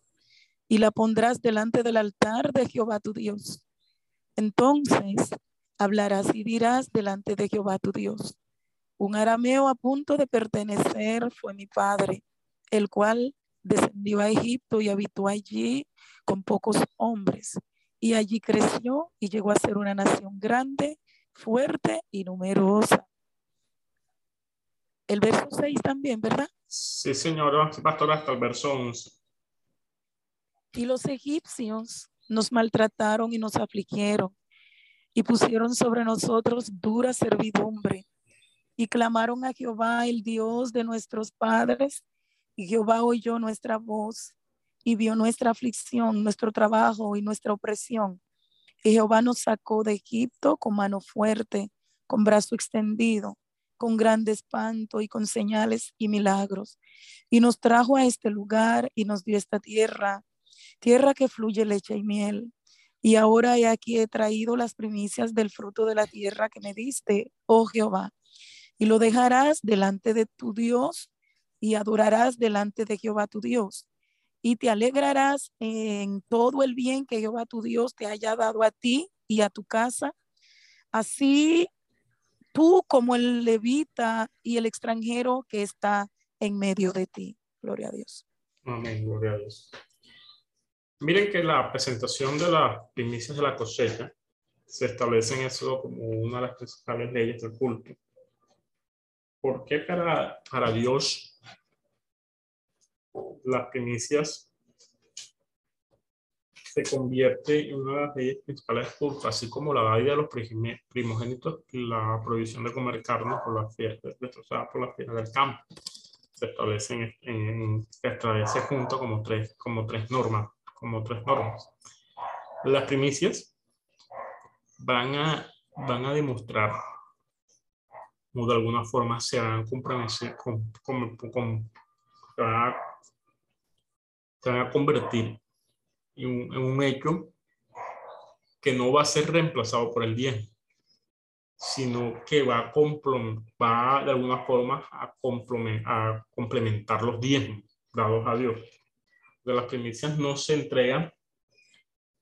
y la pondrás delante del altar de Jehová tu Dios entonces hablarás y dirás delante de Jehová tu Dios. Un arameo a punto de pertenecer fue mi padre, el cual descendió a Egipto y habitó allí con pocos hombres. Y allí creció y llegó a ser una nación grande, fuerte y numerosa. El verso 6 también, ¿verdad? Sí, señora, pastor, hasta el verso 11. Y los egipcios nos maltrataron y nos afligieron y pusieron sobre nosotros dura servidumbre y clamaron a Jehová, el Dios de nuestros padres, y Jehová oyó nuestra voz y vio nuestra aflicción, nuestro trabajo y nuestra opresión. Y Jehová nos sacó de Egipto con mano fuerte, con brazo extendido, con grande espanto y con señales y milagros. Y nos trajo a este lugar y nos dio esta tierra tierra que fluye leche y miel. Y ahora he aquí he traído las primicias del fruto de la tierra que me diste, oh Jehová. Y lo dejarás delante de tu Dios y adorarás delante de Jehová tu Dios. Y te alegrarás en todo el bien que Jehová tu Dios te haya dado a ti y a tu casa. Así tú como el levita y el extranjero que está en medio de ti. Gloria a Dios. Amén, gloria a Dios. Miren que la presentación de las primicias de la cosecha se establece en eso como una de las principales leyes del culto. ¿Por qué para, para Dios las primicias se convierte en una de las leyes principales culto, así como la vida de los primogénitos y la prohibición de comer carne por las fiestas destrozadas por las fiestas del campo? Se establecen en, se establece junto como tres, como tres normas como tres normas. Las primicias van a, van a demostrar o de alguna forma se van a comprometer con, con, con convertir en un, en un, hecho que no va a ser reemplazado por el bien, sino que va a, va de alguna forma a, a complementar los diezmos dados a Dios. De las primicias no se entregan,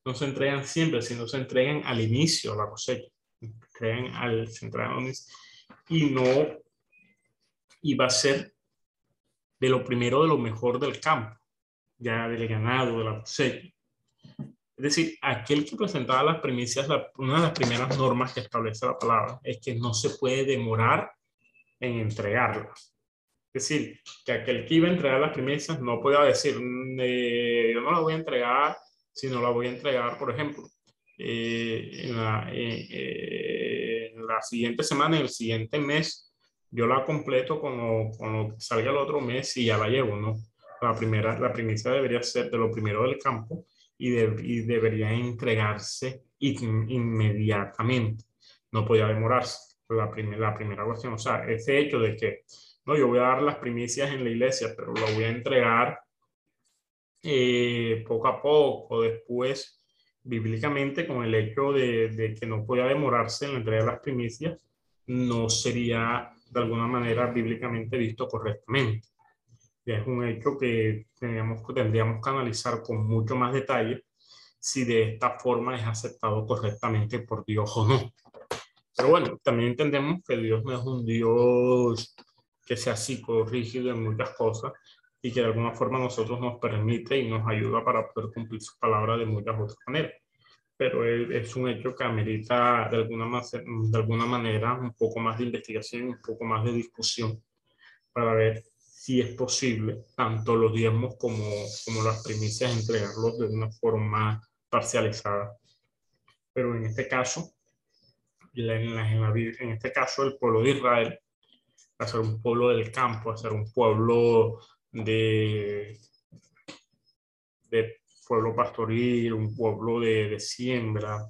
no se entregan siempre, sino se entregan al inicio de la cosecha. Se al, se y no, y va a ser de lo primero, de lo mejor del campo, ya del ganado, de la cosecha. Es decir, aquel que presentaba las primicias, una de las primeras normas que establece la palabra es que no se puede demorar en entregarlas. Es decir, que aquel que iba a entregar las primicias no podía decir, mm, eh, yo no la voy a entregar, sino la voy a entregar, por ejemplo, eh, en, la, eh, en, la, siguiente semana, en el siguiente mes, yo la completo cuando, cuando salga el otro mes y ya la llevo, ¿no? La primera, la primicia debería ser de lo primero del campo y, y debería entregarse inmediatamente. No podía demorarse. La, primera la primera cuestión, o sea, ese hecho de que no, yo voy a dar las primicias en la iglesia, pero lo voy a entregar eh, poco a poco, después, bíblicamente, con el hecho de, que no podía demorarse en la entrega de las primicias, no sería de alguna manera bíblicamente visto correctamente. Es un hecho que tendríamos, tendríamos que analizar con mucho más detalle si de esta forma es aceptado correctamente por Dios o no. Pero bueno, también entendemos que Dios no es un Dios que sea psicorrígido en muchas cosas y que de alguna forma nosotros nos permite y nos ayuda para poder cumplir su palabra de muchas otras maneras. Pero es un hecho que amerita de alguna, de alguna manera un poco más de investigación, un poco más de discusión para ver si es posible tanto los diezmos como, como las primicias entregarlos de una forma parcializada. Pero en este caso, en, este caso el pueblo de Israel, a ser un pueblo del campo, a ser un pueblo de, de pueblo pastoril, un pueblo de, de siembra,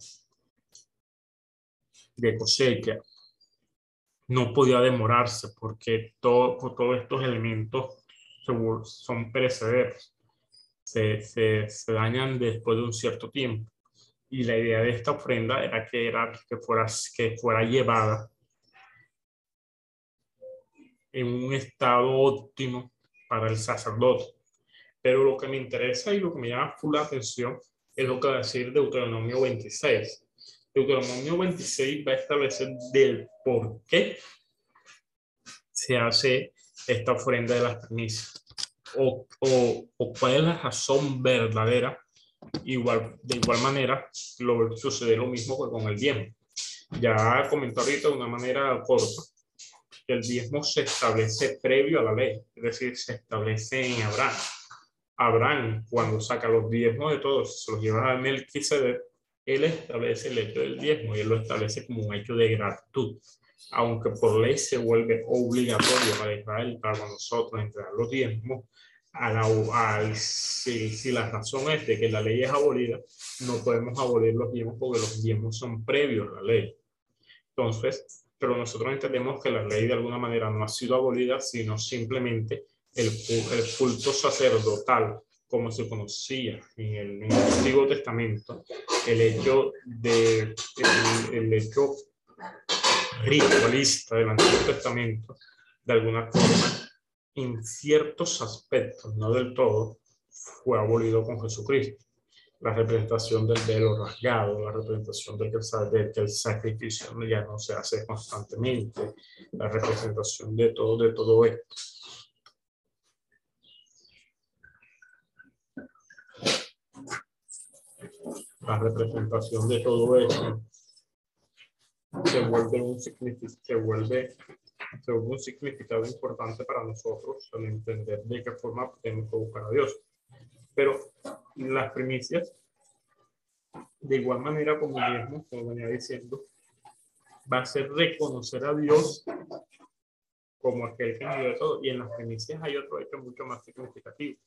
de cosecha, no podía demorarse porque todo, todos estos elementos son perecederos, se, se, se dañan después de un cierto tiempo y la idea de esta ofrenda era que, era que, fuera, que fuera llevada en un estado óptimo para el sacerdote. Pero lo que me interesa y lo que me llama full la atención es lo que va a decir Deuteronomio 26. Deuteronomio 26 va a establecer del por qué se hace esta ofrenda de las primicias o, o, o cuál es la razón verdadera Igual, de igual manera, lo, sucede lo mismo con el diezmo. Ya comentó ahorita de una manera corta que el diezmo se establece previo a la ley, es decir, se establece en Abraham. Abraham, cuando saca los diezmos de todos, se los lleva a Melquisedec, él establece el hecho del diezmo y él lo establece como un hecho de gratitud. Aunque por ley se vuelve obligatorio para Israel, para nosotros entregar los diezmos, a la, si, si, la razón es de que la ley es abolida, no podemos abolir los diezmos porque los diezmos son previos a la ley. Entonces, pero nosotros entendemos que la ley de alguna manera no ha sido abolida, sino simplemente el, el culto sacerdotal, como se conocía en el, en el Antiguo Testamento, el hecho de el, el hecho ritualista del Antiguo Testamento, de alguna forma en ciertos aspectos, no del todo, fue abolido con Jesucristo. La representación del velo rasgado, la representación del que, el sacrificio ya no se hace constantemente, la representación de todo, de todo esto. La representación de todo esto se vuelve un se vuelve tuvo un significado importante para nosotros al entender de qué forma tenemos que buscar a Dios. Pero las primicias, de igual manera como mismo, como venía diciendo, va a ser reconocer a Dios como aquel que nos dio todo. Y en las primicias hay otro hecho mucho más significativo.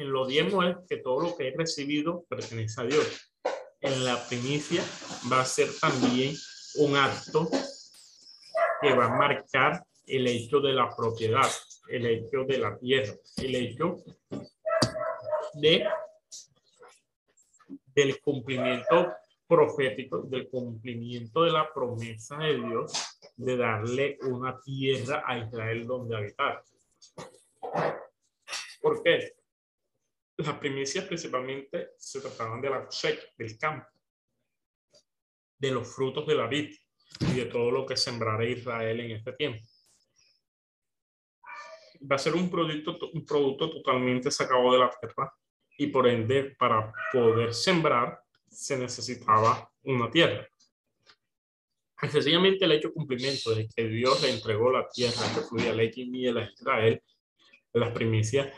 En lo diezmo es que todo lo que he recibido pertenece a Dios. En la primicia va a ser también un acto que va a marcar el hecho de la propiedad, el hecho de la tierra, el hecho de, del cumplimiento profético, del cumplimiento de la promesa de Dios de darle una tierra a Israel donde habitar. ¿Por qué? Las primicias principalmente se trataban de la cosecha, del campo, de los frutos de la vid, y de todo lo que sembrará Israel en este tiempo. Va a ser un producto, un producto totalmente sacado de la tierra y por ende para poder sembrar se necesitaba una tierra. Sencillamente el hecho cumplimiento de que Dios le entregó la tierra que fluía leche y miel a Israel, las primicias,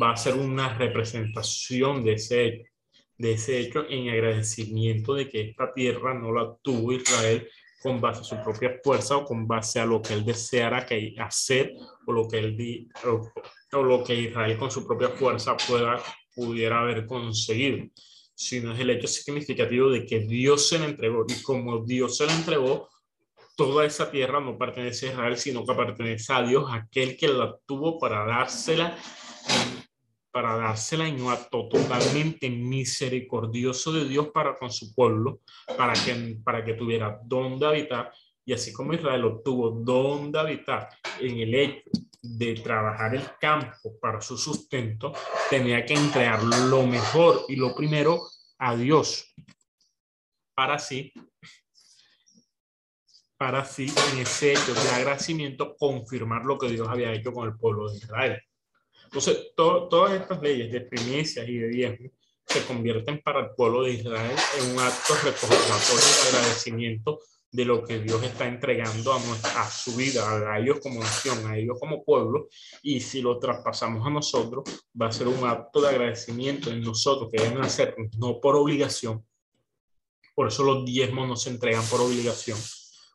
va a ser una representación de ese hecho, de ese hecho en agradecimiento de que esta tierra no la tuvo Israel, con base a su propia fuerza o con base a lo que él deseara que hacer o lo que él o, lo que Israel con su propia fuerza pueda pudiera haber conseguido. Sino es el hecho significativo de que Dios se la entregó y como Dios se la entregó toda esa tierra no pertenece a Israel sino que pertenece a Dios aquel que la tuvo para dársela para dársela en un acto totalmente misericordioso de Dios para con su pueblo, para que, para que tuviera donde habitar Y así como Israel obtuvo donde habitar en el hecho de trabajar el campo para su sustento, tenía que entregar lo mejor y lo primero a Dios para así, para así en ese hecho de agradecimiento confirmar lo que Dios había hecho con el pueblo de Israel. Entonces, todas estas leyes de primicias y de diezmo se convierten para el pueblo de Israel en un acto recordatorio de agradecimiento de lo que Dios está entregando a, nuestra, su vida, a ellos como nación, a ellos como pueblo, y si lo traspasamos a nosotros, va a ser un acto de agradecimiento en nosotros, que deben hacer no por obligación. Por eso los diezmos no se entregan por obligación,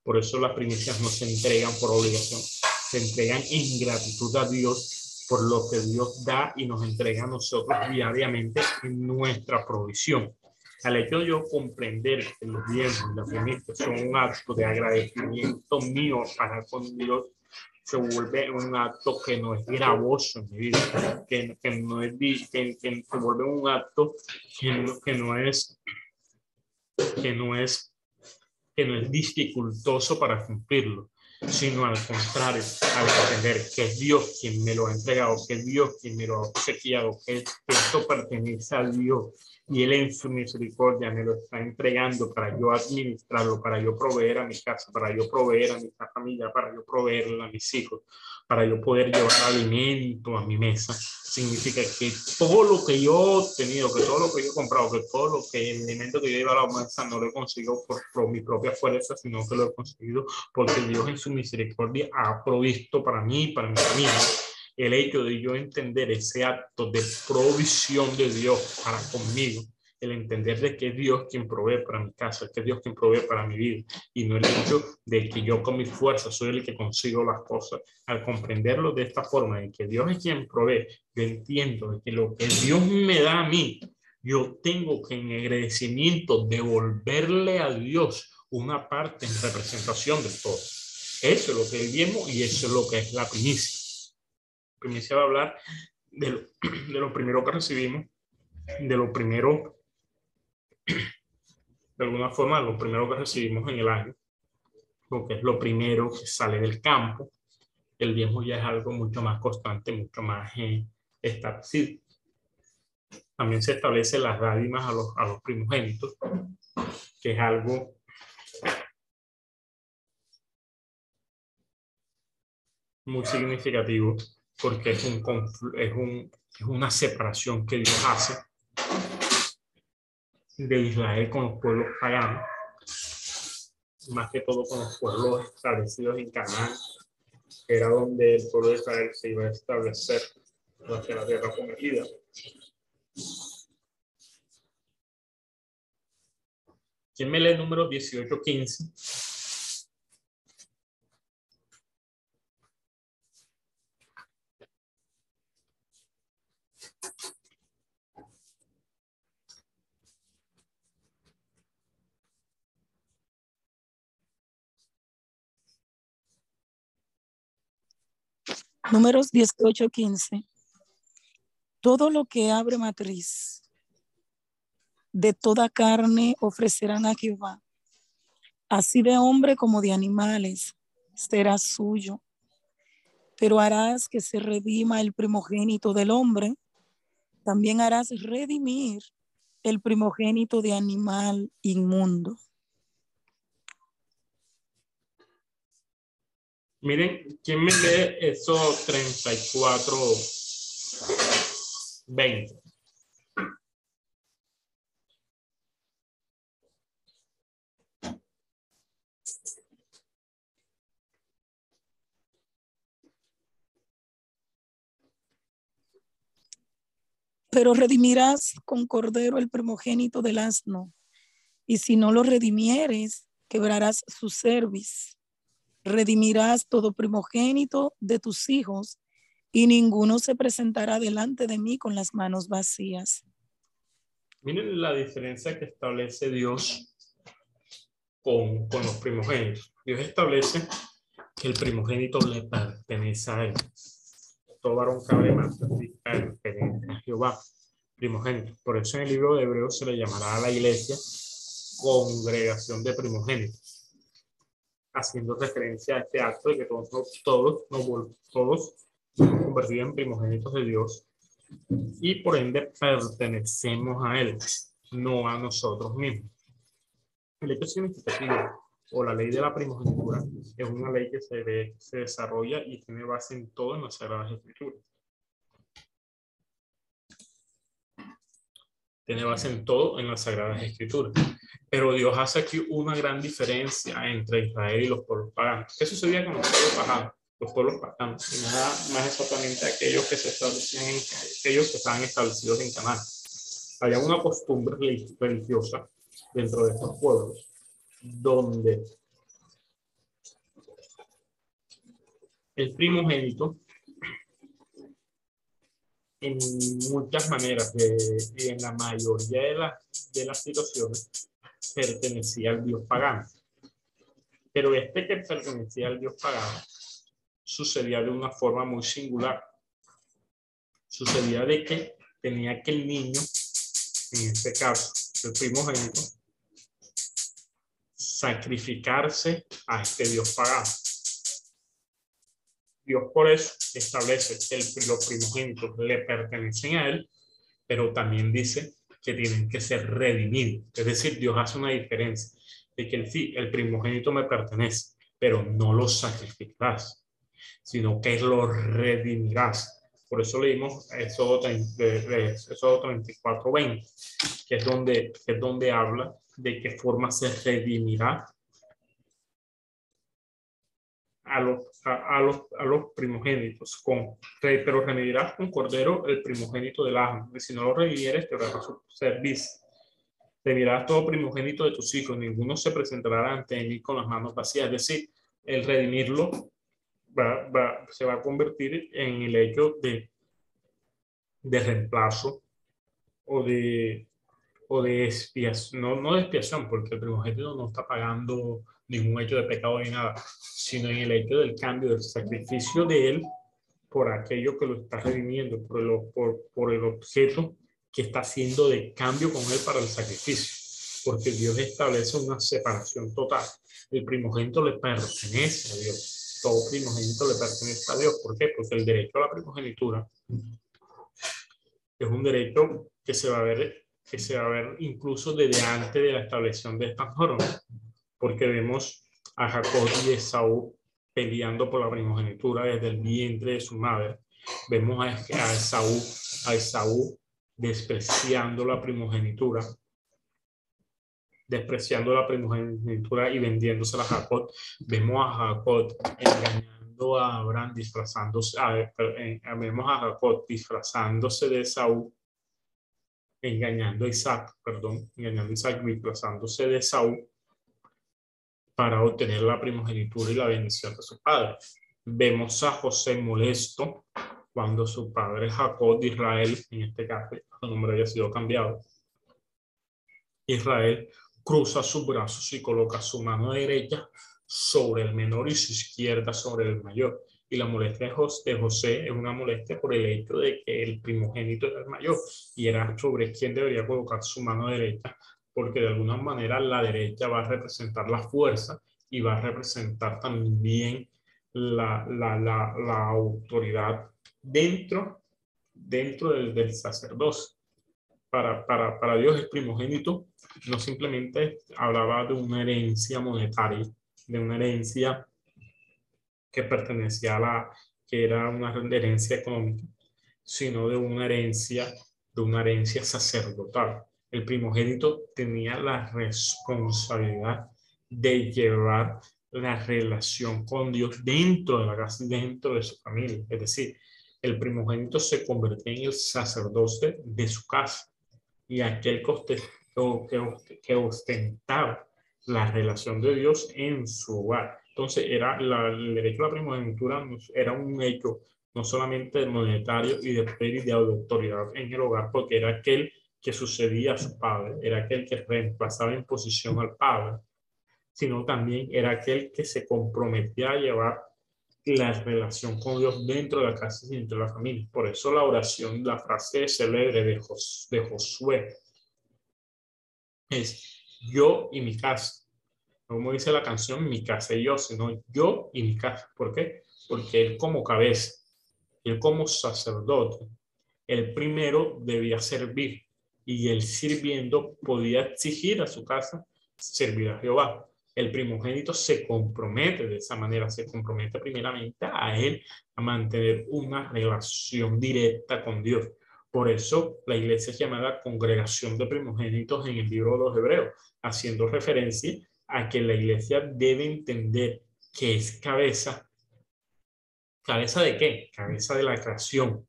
por eso las primicias no se entregan por obligación, se entregan en gratitud a Dios por lo que Dios da y nos entrega a nosotros diariamente en nuestra provisión. Al hecho de yo comprender que los bienes y las primicias son un acto de agradecimiento mío para con Dios, se vuelve un acto que no es gravoso en mi vida, que, que no es, que, que, se vuelve un acto que no, que no es, que no es, que no es dificultoso para cumplirlo sino al contrario, al entender que es Dios quien me lo ha entregado, que es Dios quien me lo ha obsequiado, que, esto pertenece a Dios y Él en su misericordia me lo está entregando para yo administrarlo, para yo proveer a mi casa, para yo proveer a mi familia, para yo proveer a mis hijos, para yo poder llevar alimento a mi mesa. Significa que todo lo que yo he tenido, que todo lo que yo he comprado, que todo lo que el alimento que yo llevo a la mesa no lo he conseguido por, mi propia fuerza, sino que lo he conseguido porque Dios en su misericordia ha provisto para mí, para mi familia el hecho de yo entender ese acto de provisión de Dios para conmigo, el entender de que es Dios quien provee para mi casa, que es Dios quien provee para mi vida, y no el hecho de que yo con mi fuerza soy el que consigo las cosas. Al comprenderlo de esta forma, de que Dios es quien provee, yo entiendo de que lo que Dios me da a mí, yo tengo que en agradecimiento devolverle a Dios una parte en representación de todo. Eso es lo que vivimos y eso es lo que es la primicia primicia va a hablar de lo, de lo primero que recibimos, de lo primero, de alguna forma, lo primero que recibimos en el año, porque es lo primero que sale del campo. El diezmo ya es algo mucho más constante, mucho más eh, establecido. También se establece las dádimas a los, a los primogénitos, que es algo muy significativo porque es, un, es, un, es una separación que Dios hace de Israel con los pueblos paganos, más que todo con los pueblos establecidos en Canaán, era donde el pueblo de Israel se iba a establecer hacia la tierra prometida. ¿Quién me lee el número 1815? Números 18, 15. Todo lo que abre matriz de toda carne ofrecerán a Jehová. Así de hombre como de animales será suyo. Pero harás que se redima el primogénito del hombre. También harás redimir el primogénito de animal inmundo. Miren, ¿quién me lee esos 34, 20? Pero redimirás con cordero el primogénito del asno, y si no lo redimieres, quebrarás su cerviz redimirás todo primogénito de tus hijos, y ninguno se presentará delante de mí con las manos vacías. Miren la diferencia que establece Dios con, con los primogénitos. Dios establece que el primogénito le pertenece a él. Todo varón cabe más pertenece a Jehová, primogénito. Por eso en el libro de Hebreos se le llamará a la iglesia congregación de primogénitos haciendo referencia a este acto de que todos, todos, todos, nos convertidos en primogénitos de Dios y por ende pertenecemos a Él, no a nosotros mismos. El hecho significativo o la ley de la primogenitura es una ley que se, ve, se desarrolla y tiene base en todo en las Sagradas Escrituras. Tiene base en todo en las Sagradas Escrituras. Pero Dios hace aquí una gran diferencia entre Israel y los pueblos paganos. ¿Qué sucedía con los pueblos paganos? Los pueblos paganos, y nada más exactamente aquellos que se establecían en, aquellos que estaban establecidos en Canaán. Había una costumbre religiosa dentro de estos pueblos donde el primogénito en muchas maneras, en la mayoría de, las de las situaciones, pertenecía al dios pagano. Pero este que pertenecía al dios pagano sucedía de una forma muy singular. Sucedía de que tenía que el niño, en este caso, el primogénito, sacrificarse a este dios pagano. Dios por eso establece que el, los primogénitos le pertenecen a él, pero también dice que tienen que ser redimidos. Es decir, Dios hace una diferencia de que el, el primogénito me pertenece, pero no lo sacrificarás, sino que lo redimirás. Por eso leímos Éxodo 34, 20, que es donde, que es donde habla de qué forma se redimirá a los, a, los, a los primogénitos, con, pero redimirás con cordero el primogénito del asno, y si no lo redimieres, te habrá su servicio. Redimirás todo primogénito de tus hijos, ninguno se presentará ante mí con las manos vacías. Es decir, el redimirlo va, va, se va a convertir en el hecho de, de reemplazo o de, o de expiación, no, no de expiación, porque el primogénito no está pagando ningún hecho de pecado ni nada, sino en el hecho del cambio del sacrificio de él por aquello que lo está redimiendo, por por, por el objeto que está haciendo de cambio con él para el sacrificio, porque Dios establece una separación total. El primogénito le pertenece a Dios, todo primogénito le pertenece a Dios. ¿Por qué? Porque el derecho a la primogenitura es un derecho que se va a ver que se va a ver incluso desde antes de la establección de estas normas porque vemos a Jacob y Esaú peleando por la primogenitura desde el vientre de su madre. Vemos a, Esaú, a Esaú despreciando la primogenitura, despreciando la primogenitura y vendiéndose a Jacob. Vemos a Jacob engañando a Abraham, disfrazándose, eh, vemos a Jacob disfrazándose de Esaú, engañando a Isaac, perdón, engañando a Isaac, disfrazándose de Esaú para obtener la primogenitura y la bendición de su padre. Vemos a José molesto cuando su padre Jacob de Israel, en este caso, su nombre había sido cambiado. Israel cruza sus brazos y coloca su mano derecha sobre el menor y su izquierda sobre el mayor. Y la molestia de José es una molestia por el hecho de que el primogénito era el mayor y era sobre quien debería colocar su mano derecha porque de alguna manera la derecha va a representar la fuerza y va a representar también la, la, la, la autoridad dentro, dentro del, del sacerdocio. Para, para, para, Dios el primogénito no simplemente hablaba de una herencia monetaria, de una herencia que pertenecía a la, que era una herencia económica, sino de una herencia, de una herencia sacerdotal el primogénito tenía la responsabilidad de llevar la relación con Dios dentro de la casa, dentro de su familia. Es decir, el primogénito se convertía en el sacerdote de su casa y aquel que ostentaba la relación de Dios en su hogar. Entonces, era el derecho a la primogenitura era un hecho no solamente monetario y de y de autoridad en el hogar, porque era aquel que sucedía a su padre, era aquel que reemplazaba en posición al padre, sino también era aquel que se comprometía a llevar la relación con Dios dentro de la casa y dentro de la familia. Por eso la oración, la frase célebre de, de Josué es yo y mi casa como dice la canción, mi casa y yo, sino yo y mi casa. ¿Por qué? Porque él como cabeza, él como sacerdote, el primero debía servir y el sirviendo podía exigir a su casa servir a Jehová. El primogénito se compromete de esa manera, se compromete primeramente a él a mantener una relación directa con Dios. Por eso la iglesia es llamada congregación de primogénitos en el libro de los Hebreos, haciendo referencia a que la iglesia debe entender que es cabeza. ¿Cabeza de qué? Cabeza de la creación.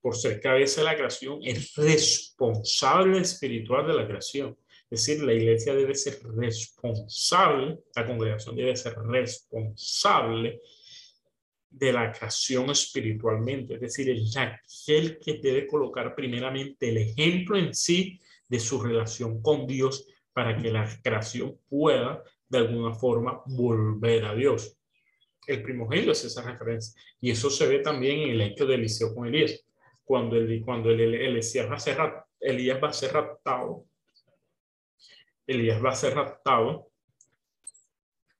Por ser cabeza de la creación, es responsable espiritual de la creación. Es decir, la iglesia debe ser responsable, la congregación debe ser responsable de la creación espiritualmente. Es decir, es aquel que debe colocar primeramente el ejemplo en sí de su relación con Dios para que la creación pueda de alguna forma volver a Dios. El primogénito es esa referencia. Y eso se ve también en el hecho de Eliseo con Elías. Cuando, el, cuando el, Elías, va a ser, Elías va a ser raptado, Elías va a ser raptado,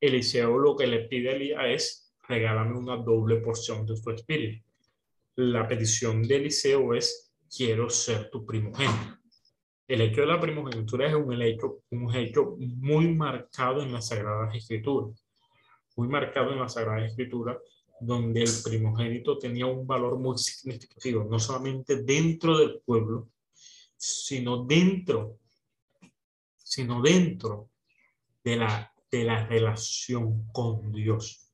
Eliseo lo que le pide a Elías es, regálame una doble porción de tu espíritu. La petición de Eliseo es, quiero ser tu primogénito. El hecho de la primogenitura es un hecho, un hecho muy marcado en las Sagradas Escrituras, muy marcado en las Sagradas Escrituras, donde el primogénito tenía un valor muy significativo, no solamente dentro del pueblo, sino dentro, sino dentro de la, de la relación con Dios.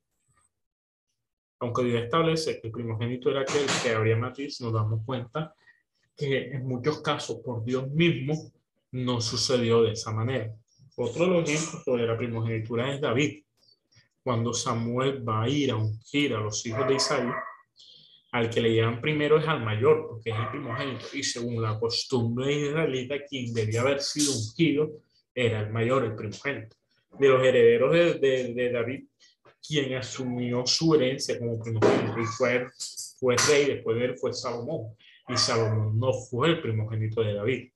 Aunque Dios establece que el primogénito era aquel que habría matiz, nos damos cuenta que en muchos casos por Dios mismo no sucedió de esa manera. Otro de los ejemplos sobre la primogenitura es David. Cuando Samuel va a ir a ungir a los hijos de Isaías, al que le llevan primero es al mayor, porque es el primogénito. Y según la costumbre israelita, quien debía haber sido ungido era el mayor, el primogénito. De los herederos de, de, David, quien asumió su herencia como primogénito y fue, fue rey, después de él fue Salomón y Salomón no fue el primogénito de David.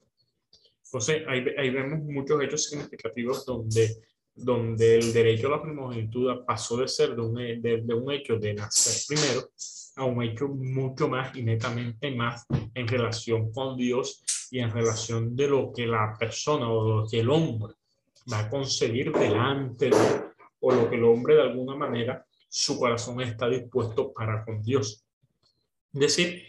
Entonces, ahí, ahí vemos muchos hechos significativos donde, donde el derecho a la primogenitura pasó de ser de un, de, un hecho de nacer primero a un hecho mucho más y netamente más en relación con Dios y en relación de lo que la persona o lo que el hombre va a conseguir delante de, o lo que el hombre de alguna manera su corazón está dispuesto para con Dios. Es decir,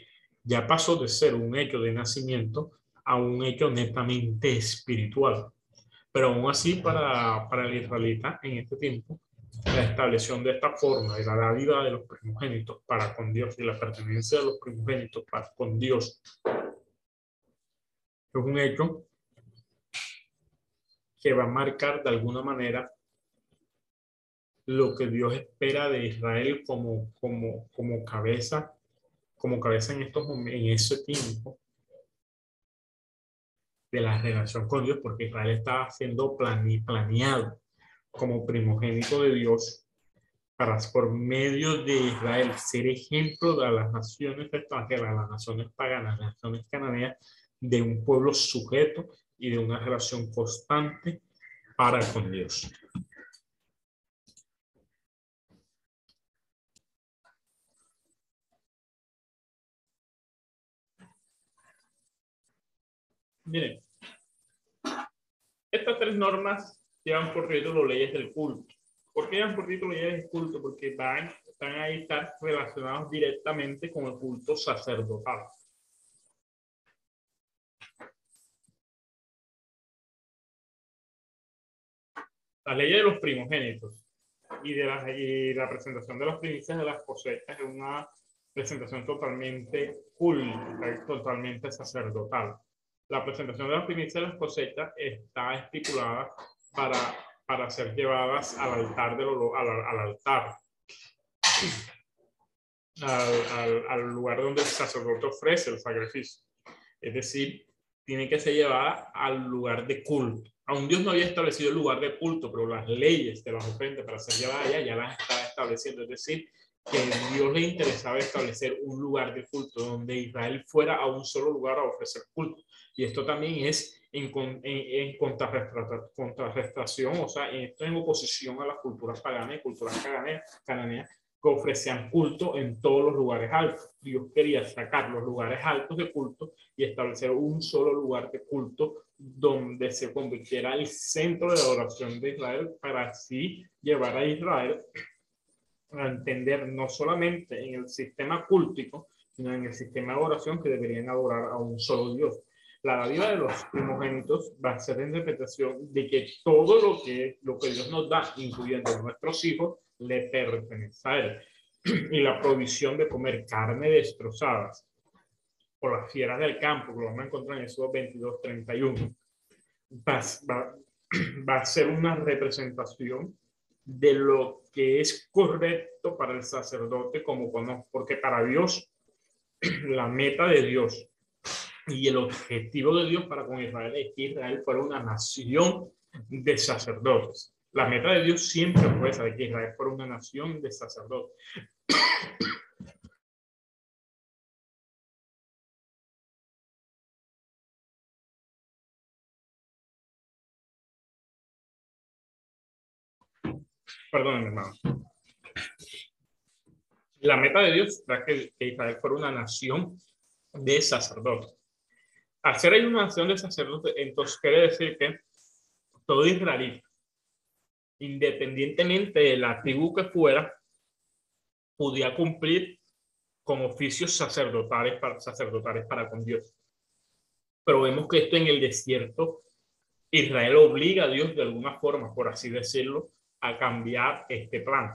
ya pasó de ser un hecho de nacimiento a un hecho netamente espiritual. Pero aún así, para, para el israelita en este tiempo, la establección de esta forma de la dádiva de los primogénitos para con Dios y la pertenencia de los primogénitos para con Dios es un hecho que va a marcar de alguna manera lo que Dios espera de Israel como, como, como cabeza como cabeza en, estos, en ese tiempo de la relación con Dios, porque Israel estaba siendo planeado como primogénito de Dios para por medio de Israel ser ejemplo de las naciones extranjeras, las naciones paganas, las naciones cananeas, de un pueblo sujeto y de una relación constante para con Dios. Miren, estas tres normas llevan por título leyes del culto. ¿Por qué llevan por título leyes del culto? Porque van, están ahí están relacionados directamente con el culto sacerdotal. La ley de los primogénitos y, de la, y la presentación de las primicias de las cosechas es una presentación totalmente culta, totalmente sacerdotal la presentación de las primicias de las cosechas está estipulada para, para ser llevadas al altar, de lo, al, al, altar al, al, lugar donde el sacerdote ofrece el sacrificio. Es decir, tiene que ser llevada al lugar de culto. Aún Dios no había establecido el lugar de culto, pero las leyes de las ofrendas para ser llevadas allá ya las está estableciendo. Es decir, que Dios le interesaba establecer un lugar de culto donde Israel fuera a un solo lugar a ofrecer culto. Y esto también es en, en, en contrarrestación, o sea, esto en oposición a las culturas paganas y culturas cananeas que ofrecían culto en todos los lugares altos. Dios quería sacar los lugares altos de culto y establecer un solo lugar de culto donde se convirtiera el centro de adoración de Israel para así llevar a Israel a entender no solamente en el sistema cultico, sino en el sistema de oración que deberían adorar a un solo Dios. La vida de los primogénitos va a ser la interpretación de que todo lo que, lo que Dios nos da, incluyendo nuestros hijos, le pertenece a Él. Y la provisión de comer carne destrozadas por las fieras del campo, que lo vamos a encontrar en Éxodo 22, 31, va, va, va a ser una representación de lo que es correcto para el sacerdote como cuando, porque para Dios la meta de Dios y el objetivo de Dios para con Israel es que Israel fuera una nación de sacerdotes. La meta de Dios siempre fue esa, que Israel fuera una nación de sacerdotes. Perdónenme, hermano. La meta de Dios era que, Israel fuera una nación de sacerdotes. Al ser una nación de sacerdotes, entonces quiere decir que todo israelita, independientemente de la tribu que fuera, podía cumplir con oficios sacerdotales para, sacerdotales para con Dios. Pero vemos que esto en el desierto, Israel obliga a Dios de alguna forma, por así decirlo, a cambiar este plan.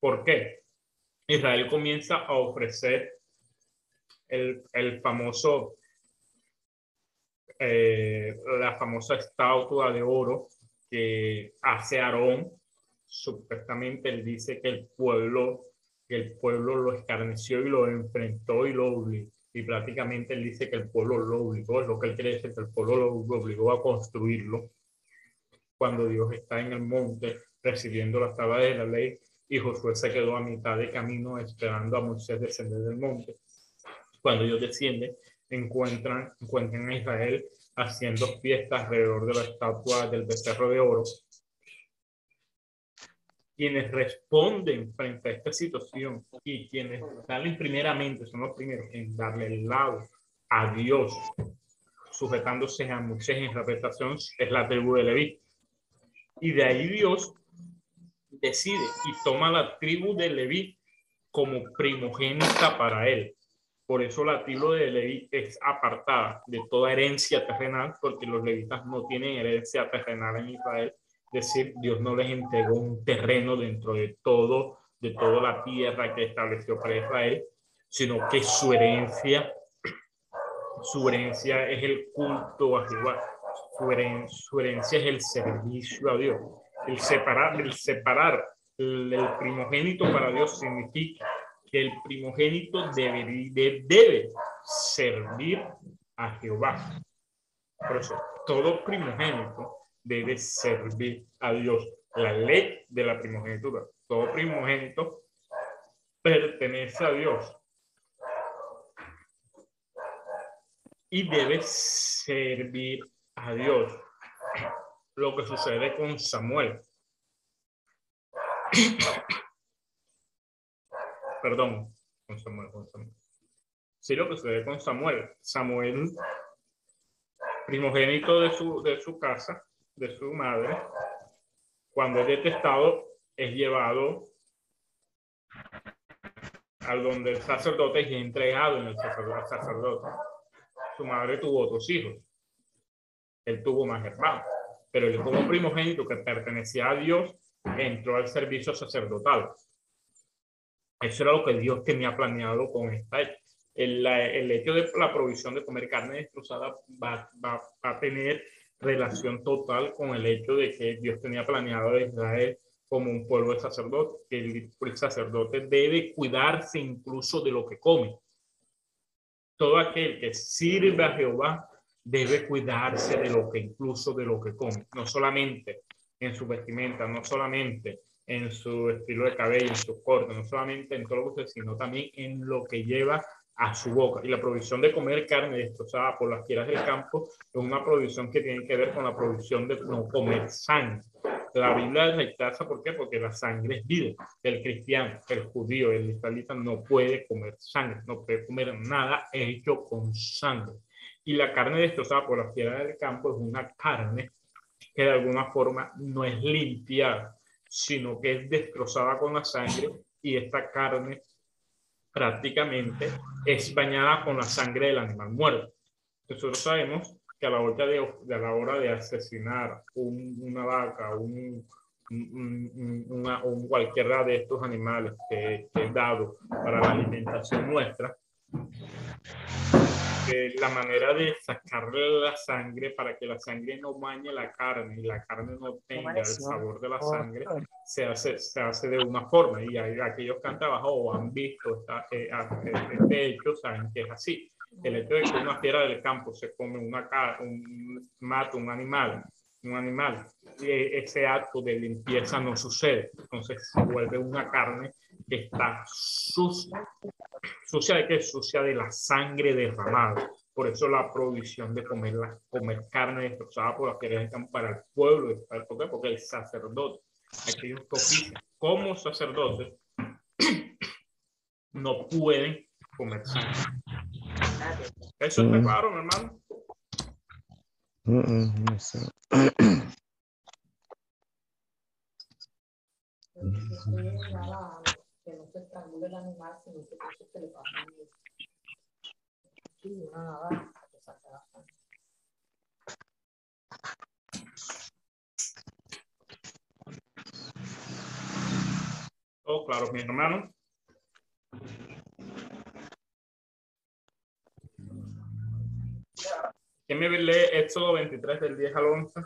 ¿Por qué? Israel comienza a ofrecer el, el famoso, eh, la famosa estatua de oro que hace Aarón. Supuestamente él dice que el pueblo, que el pueblo lo escarneció y lo enfrentó y lo obligó. Y prácticamente él dice que el pueblo lo obligó, es lo que él cree que el pueblo lo obligó a construirlo. Cuando Dios está en el monte recibiendo las tablas de la ley y Josué se quedó a mitad de camino esperando a Moisés descender del monte. Cuando ellos descienden, encuentran, encuentran a Israel haciendo fiestas alrededor de la estatua del becerro de oro. Quienes responden frente a esta situación y quienes salen primeramente son los primeros en darle el lado a Dios, sujetándose a Moisés en interpretación, es la tribu de Leví. Y de ahí Dios decide y toma la tribu de Leví como primogénita para él. Por eso la tribu de Leví es apartada de toda herencia terrenal, porque los levitas no tienen herencia terrenal en Israel. Es decir, Dios no les entregó un terreno dentro de todo, de toda la tierra que estableció para Israel, sino que su herencia, su herencia es el culto a Jehová, su herencia es el servicio a Dios el separar, el separar el, primogénito para Dios significa que el primogénito debe, debe servir a Jehová. Por eso, todo primogénito debe servir a Dios. La ley de la primogenitura. Todo primogénito pertenece a Dios. Y debe servir a Dios lo que sucede con Samuel. Perdón, con Samuel, con Samuel. Sí, lo que sucede con Samuel. Samuel, primogénito de su, de su casa, de su madre, cuando es detestado, es llevado al donde el sacerdote es entregado en el sacerdote. Su madre tuvo otros hijos. Él tuvo más hermanos pero él como primogénito que pertenecía a Dios entró al servicio sacerdotal. Eso era lo que Dios tenía planeado con esta. El, el hecho de la provisión de comer carne destrozada va, va, a tener relación total con el hecho de que Dios tenía planeado a Israel como un pueblo de sacerdotes, que el, el sacerdote debe cuidarse incluso de lo que come. Todo aquel que sirve a Jehová debe cuidarse de lo que incluso de lo que come, no solamente en su vestimenta, no solamente en su estilo de cabello, en su corte, no solamente en todo lo que sino también en lo que lleva a su boca. Y la provisión de comer carne destrozada por las fieras del campo es una provisión que tiene que ver con la provisión de no comer sangre. La Biblia rechaza, ¿por qué? Porque la sangre es vida. El cristiano, el judío, el israelita no puede comer sangre, no puede comer nada hecho con sangre. Y la carne destrozada por las fieras del campo es una carne que de alguna forma no es limpiada, sino que es destrozada con la sangre y esta carne prácticamente es bañada con la sangre del animal muerto. Nosotros sabemos que a la hora de, a la hora de asesinar una vaca, un, un cualquiera de estos animales que es dado para la alimentación nuestra, la manera de sacarle la sangre para que la sangre no bañe la carne y la carne no tenga el sabor de la sangre, se hace, se hace de una forma. Y aquellos que han trabajado o han visto eh, este hecho saben que es así. El hecho de que una fiera del campo se come una un mata un animal, un animal, y ese acto de limpieza no sucede. Entonces se vuelve una carne que está sucia, sucia de qué? Sucia de la sangre derramada. Por eso la provisión de comer, la, comer carne destrozada por las que están para el pueblo. ¿Por qué? Porque el sacerdote, aquellos que como sacerdotes, no pueden comer sangre. Eso está claro, mi hermano. Mm, no sé. que no se estrangule el animal, sino que se le pasa Sí, una navaja que saca la. Oh, claro, mi hermano. ¿Quién me lee Éxodo 23 del 10 al 11?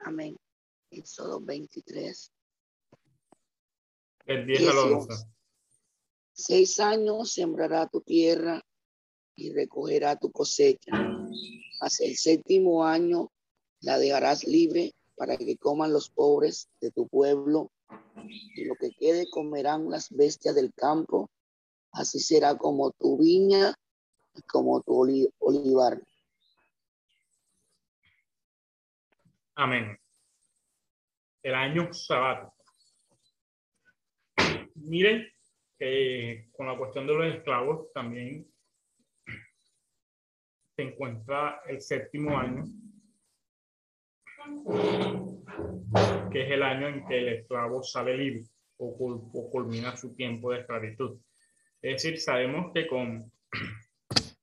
Amén. Éxodo 23. El 10 al 11. Seis años sembrará tu tierra y recogerá tu cosecha. Hasta el séptimo año la dejarás libre para que coman los pobres de tu pueblo, y lo que quede comerán las bestias del campo, así será como tu viña y como tu olivar. Amén. El año sabático. Miren que con la cuestión de los esclavos también se encuentra el séptimo año que es el año en que el esclavo sale libre o, culmina su tiempo de esclavitud. Es decir, sabemos que con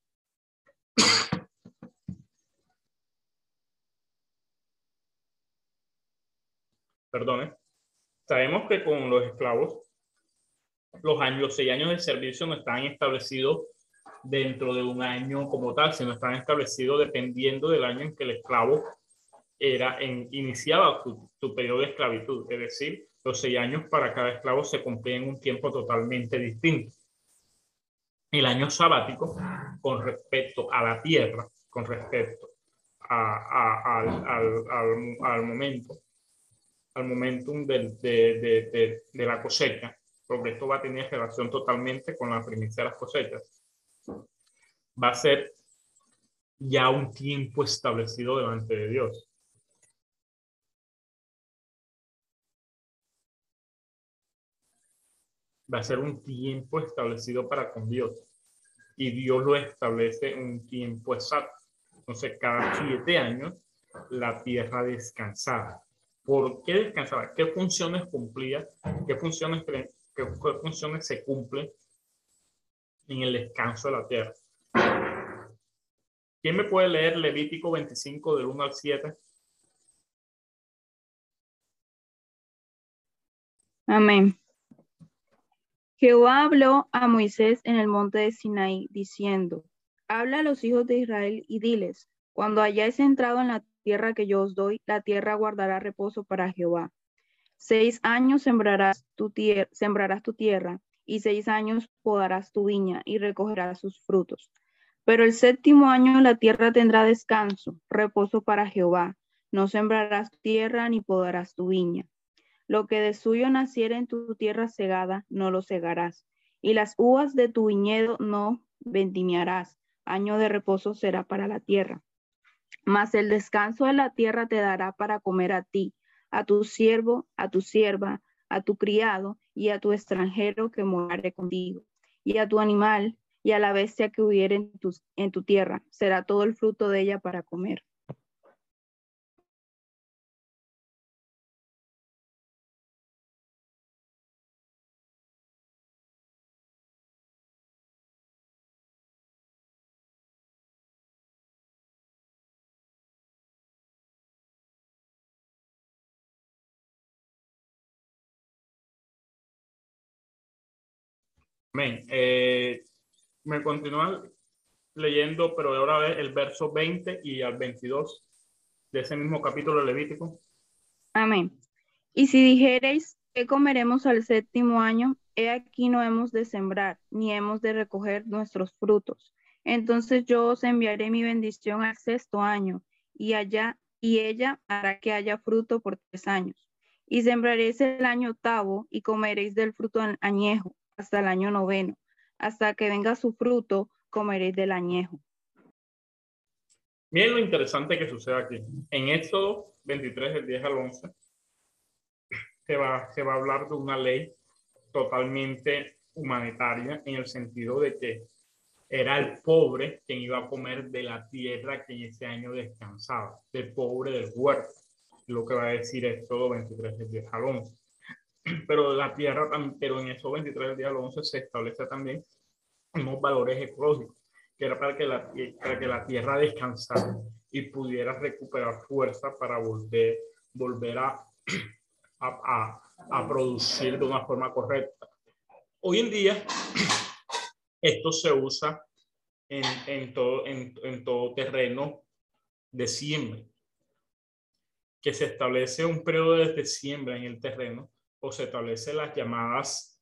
perdone, sabemos que con los esclavos los años, los seis años de servicio no están establecidos dentro de un año como tal, sino están establecidos dependiendo del año en que el esclavo era en, iniciaba su, periodo de esclavitud, es decir, los seis años para cada esclavo se cumplían un tiempo totalmente distinto. El año sabático, con respecto a la tierra, con respecto al, momento, al momentum de, de, de, la cosecha, porque esto va a tener relación totalmente con la primicia de las cosechas, va a ser ya un tiempo establecido delante de Dios. va a ser un tiempo establecido para con Dios. Y Dios lo establece un tiempo exacto. Entonces, cada siete años, la tierra descansaba. ¿Por qué descansaba? ¿Qué funciones cumplía? ¿Qué funciones, qué, funciones se cumplen en el descanso de la tierra? ¿Quién me puede leer Levítico 25 del 1 al 7? Amén. Jehová habló a Moisés en el monte de Sinaí, diciendo, Habla a los hijos de Israel y diles, cuando hayáis entrado en la tierra que yo os doy, la tierra guardará reposo para Jehová. Seis años sembrarás tu, sembrarás tu tierra, y seis años podarás tu viña y recogerás sus frutos. Pero el séptimo año la tierra tendrá descanso, reposo para Jehová. No sembrarás tierra ni podarás tu viña. Lo que de suyo naciera en tu tierra segada, no lo segarás. Y las uvas de tu viñedo no vendimiarás. Año de reposo será para la tierra. Mas el descanso de la tierra te dará para comer a ti, a tu siervo, a tu sierva, a tu criado y a tu extranjero que morare contigo, y a tu animal y a la bestia que hubiere en tu, en tu tierra. Será todo el fruto de ella para comer. Amén. Eh, me continúa leyendo, pero ahora ve el verso 20 y al 22 de ese mismo capítulo de Levítico. Amén. Y si dijereis, que comeremos al séptimo año? He aquí no hemos de sembrar, ni hemos de recoger nuestros frutos. Entonces yo os enviaré mi bendición al sexto año, y allá, y ella hará que haya fruto por tres años. Y sembraréis el año octavo, y comeréis del fruto añejo hasta el año noveno. Hasta que venga su fruto, comeréis del añejo. Miren lo interesante que sucede aquí. En Éxodo 23, del 10 al 11, se va, se va a hablar de una ley totalmente humanitaria en el sentido de que era el pobre quien iba a comer de la tierra que en ese año descansaba, del pobre del huerto. Lo que va a decir Éxodo 23, del 10 al 11 pero la tierra, pero en esos 23 días 11 se establece también unos valores ecológicos, que era para que la, para que la tierra descansara y pudiera recuperar fuerza para volver, volver a, a, a, producir de una forma correcta. Hoy en día, esto se usa en, en, todo, en, en todo terreno de siembra, que se establece un periodo de siembra en el terreno o se establecen las llamadas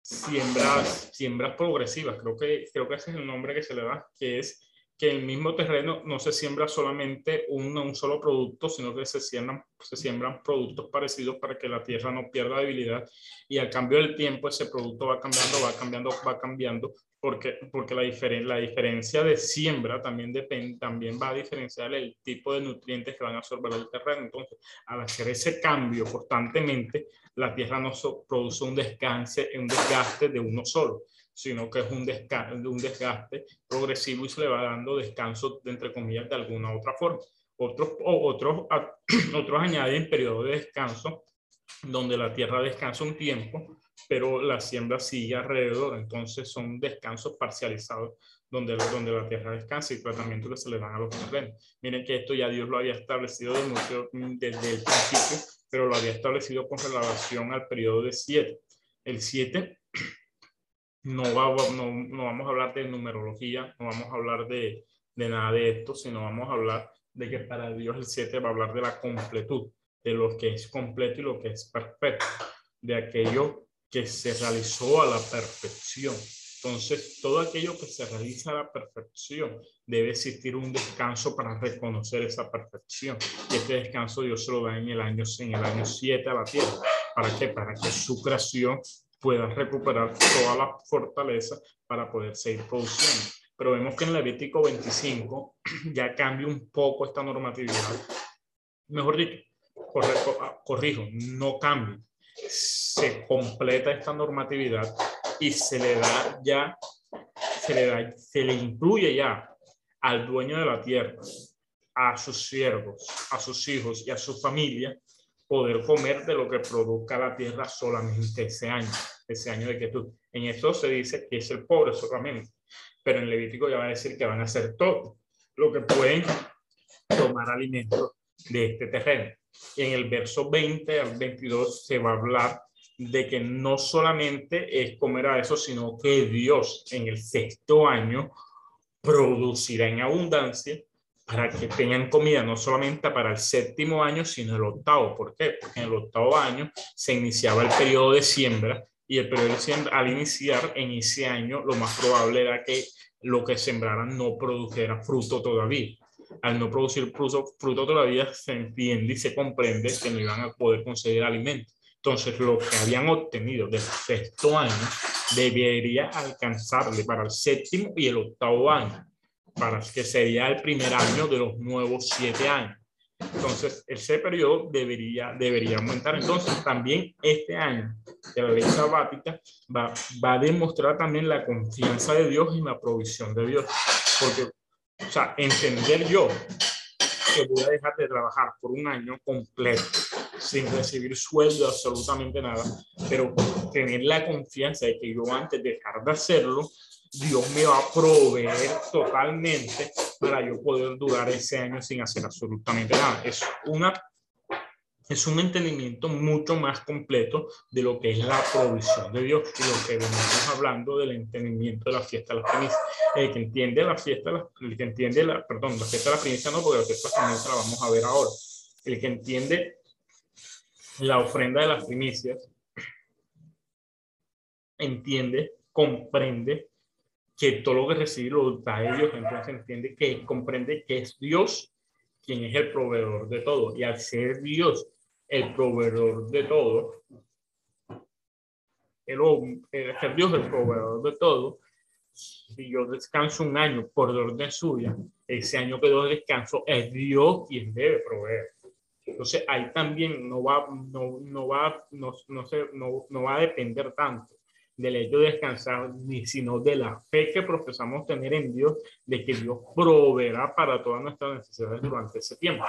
siembras, siembras progresivas. Creo que, creo que ese es el nombre que se le da, que es que el mismo terreno no se siembra solamente un, un solo producto, sino que se siembran, se siembran productos parecidos para que la tierra no pierda debilidad y al cambio del tiempo ese producto va cambiando, va cambiando, va cambiando porque, porque la, diferen, la diferencia de siembra también, depende, también va a diferenciar el tipo de nutrientes que van a absorber el terreno. Entonces, al hacer ese cambio constantemente, la tierra no produce un descanse, un desgaste de uno solo, sino que es un, desgaste, un desgaste progresivo y se le va dando descanso, de, entre comillas, de alguna otra forma. Otros, otros, otros añaden periodo de descanso donde la tierra descansa un tiempo pero la siembra sigue alrededor, entonces son descansos parcializados donde, donde la tierra descansa y tratamiento que se le dan a los terrenos. Miren que esto ya Dios lo había establecido desde el principio, pero lo había establecido con relación al periodo de siete. El siete no, va, no, no, vamos a hablar de numerología, no vamos a hablar de, de nada de esto, sino vamos a hablar de que para Dios el siete va a hablar de la completud, de lo que es completo y lo que es perfecto, de aquello que se realizó a la perfección. Entonces, todo aquello que se realiza a la perfección, debe existir un descanso para reconocer esa perfección. Y este descanso Dios se lo da en el año, en el año 7 a la tierra. ¿Para qué? Para que su creación pueda recuperar toda la fortaleza para poder seguir produciendo. Pero vemos que en Levítico 25 ya cambia un poco esta normatividad. Mejor dicho, corrijo, no cambia se completa esta normatividad y se le da ya, se le, da, se le incluye ya al dueño de la tierra, a sus siervos, a sus hijos y a su familia poder comer de lo que produzca la tierra solamente ese año, ese año de quietud. En esto se dice que es el pobre solamente, pero en Levítico ya va a decir que van a hacer todo lo que pueden tomar alimento de este terreno. En el verso 20 al 22 se va a hablar de que no solamente es comer a eso, sino que Dios en el sexto año producirá en abundancia para que tengan comida no solamente para el séptimo año, sino el octavo. ¿Por qué? Porque en el octavo año se iniciaba el periodo de siembra y el periodo de siembra, al iniciar en ese año, lo más probable era que lo que sembraran no produjera fruto todavía. Al no producir fruto, fruto todavía se entiende y se comprende que no iban a poder conseguir alimento. Entonces, lo que habían obtenido del sexto año debería alcanzarle para el séptimo y el octavo año para que sería el primer año de los nuevos siete años. Entonces, ese periodo debería, debería aumentar. Entonces, también este año de la ley sabática va, va a demostrar también la confianza de Dios y la provisión de Dios. Porque, o sea, entender yo que voy a dejar de trabajar por un año completo sin recibir sueldo, absolutamente nada, pero tener la confianza de que yo antes de dejar de hacerlo, Dios me va a proveer totalmente para yo poder durar ese año sin hacer absolutamente nada. Es una es un entendimiento mucho más completo de lo que es la provisión de Dios y lo que venimos hablando del entendimiento de la fiesta de las primicias. El que entiende la fiesta, el que entiende la, perdón, la fiesta de las primicias no, porque la fiesta de las primicias la vamos a ver ahora. El que entiende la ofrenda de las primicias entiende, comprende que todo lo que recibe lo da Dios, entonces entiende que comprende que es Dios quien es el proveedor de todo. Y al ser Dios el proveedor de todo, el, el ser Dios el proveedor de todo, si yo descanso un año por orden suya, ese año que yo descanso es Dios quien debe proveer. Entonces ahí también no va, no, no va, no, no, se, no, no va a depender tanto del hecho de descansar, sino de la fe que profesamos tener en Dios, de que Dios proveerá para todas nuestras necesidades durante ese tiempo.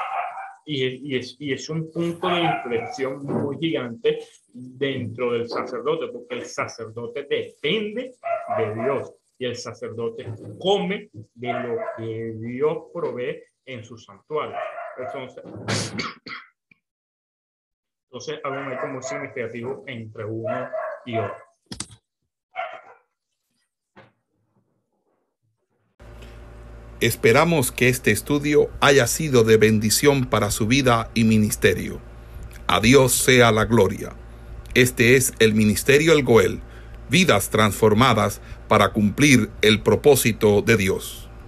Y, y, es, y es un punto de inflexión muy gigante dentro del sacerdote, porque el sacerdote depende de Dios y el sacerdote come de lo que Dios provee en su santuario. Entonces, entonces hay como significativo entre uno y otro. Esperamos que este estudio haya sido de bendición para su vida y ministerio. A Dios sea la gloria. Este es el Ministerio El Goel, vidas transformadas para cumplir el propósito de Dios.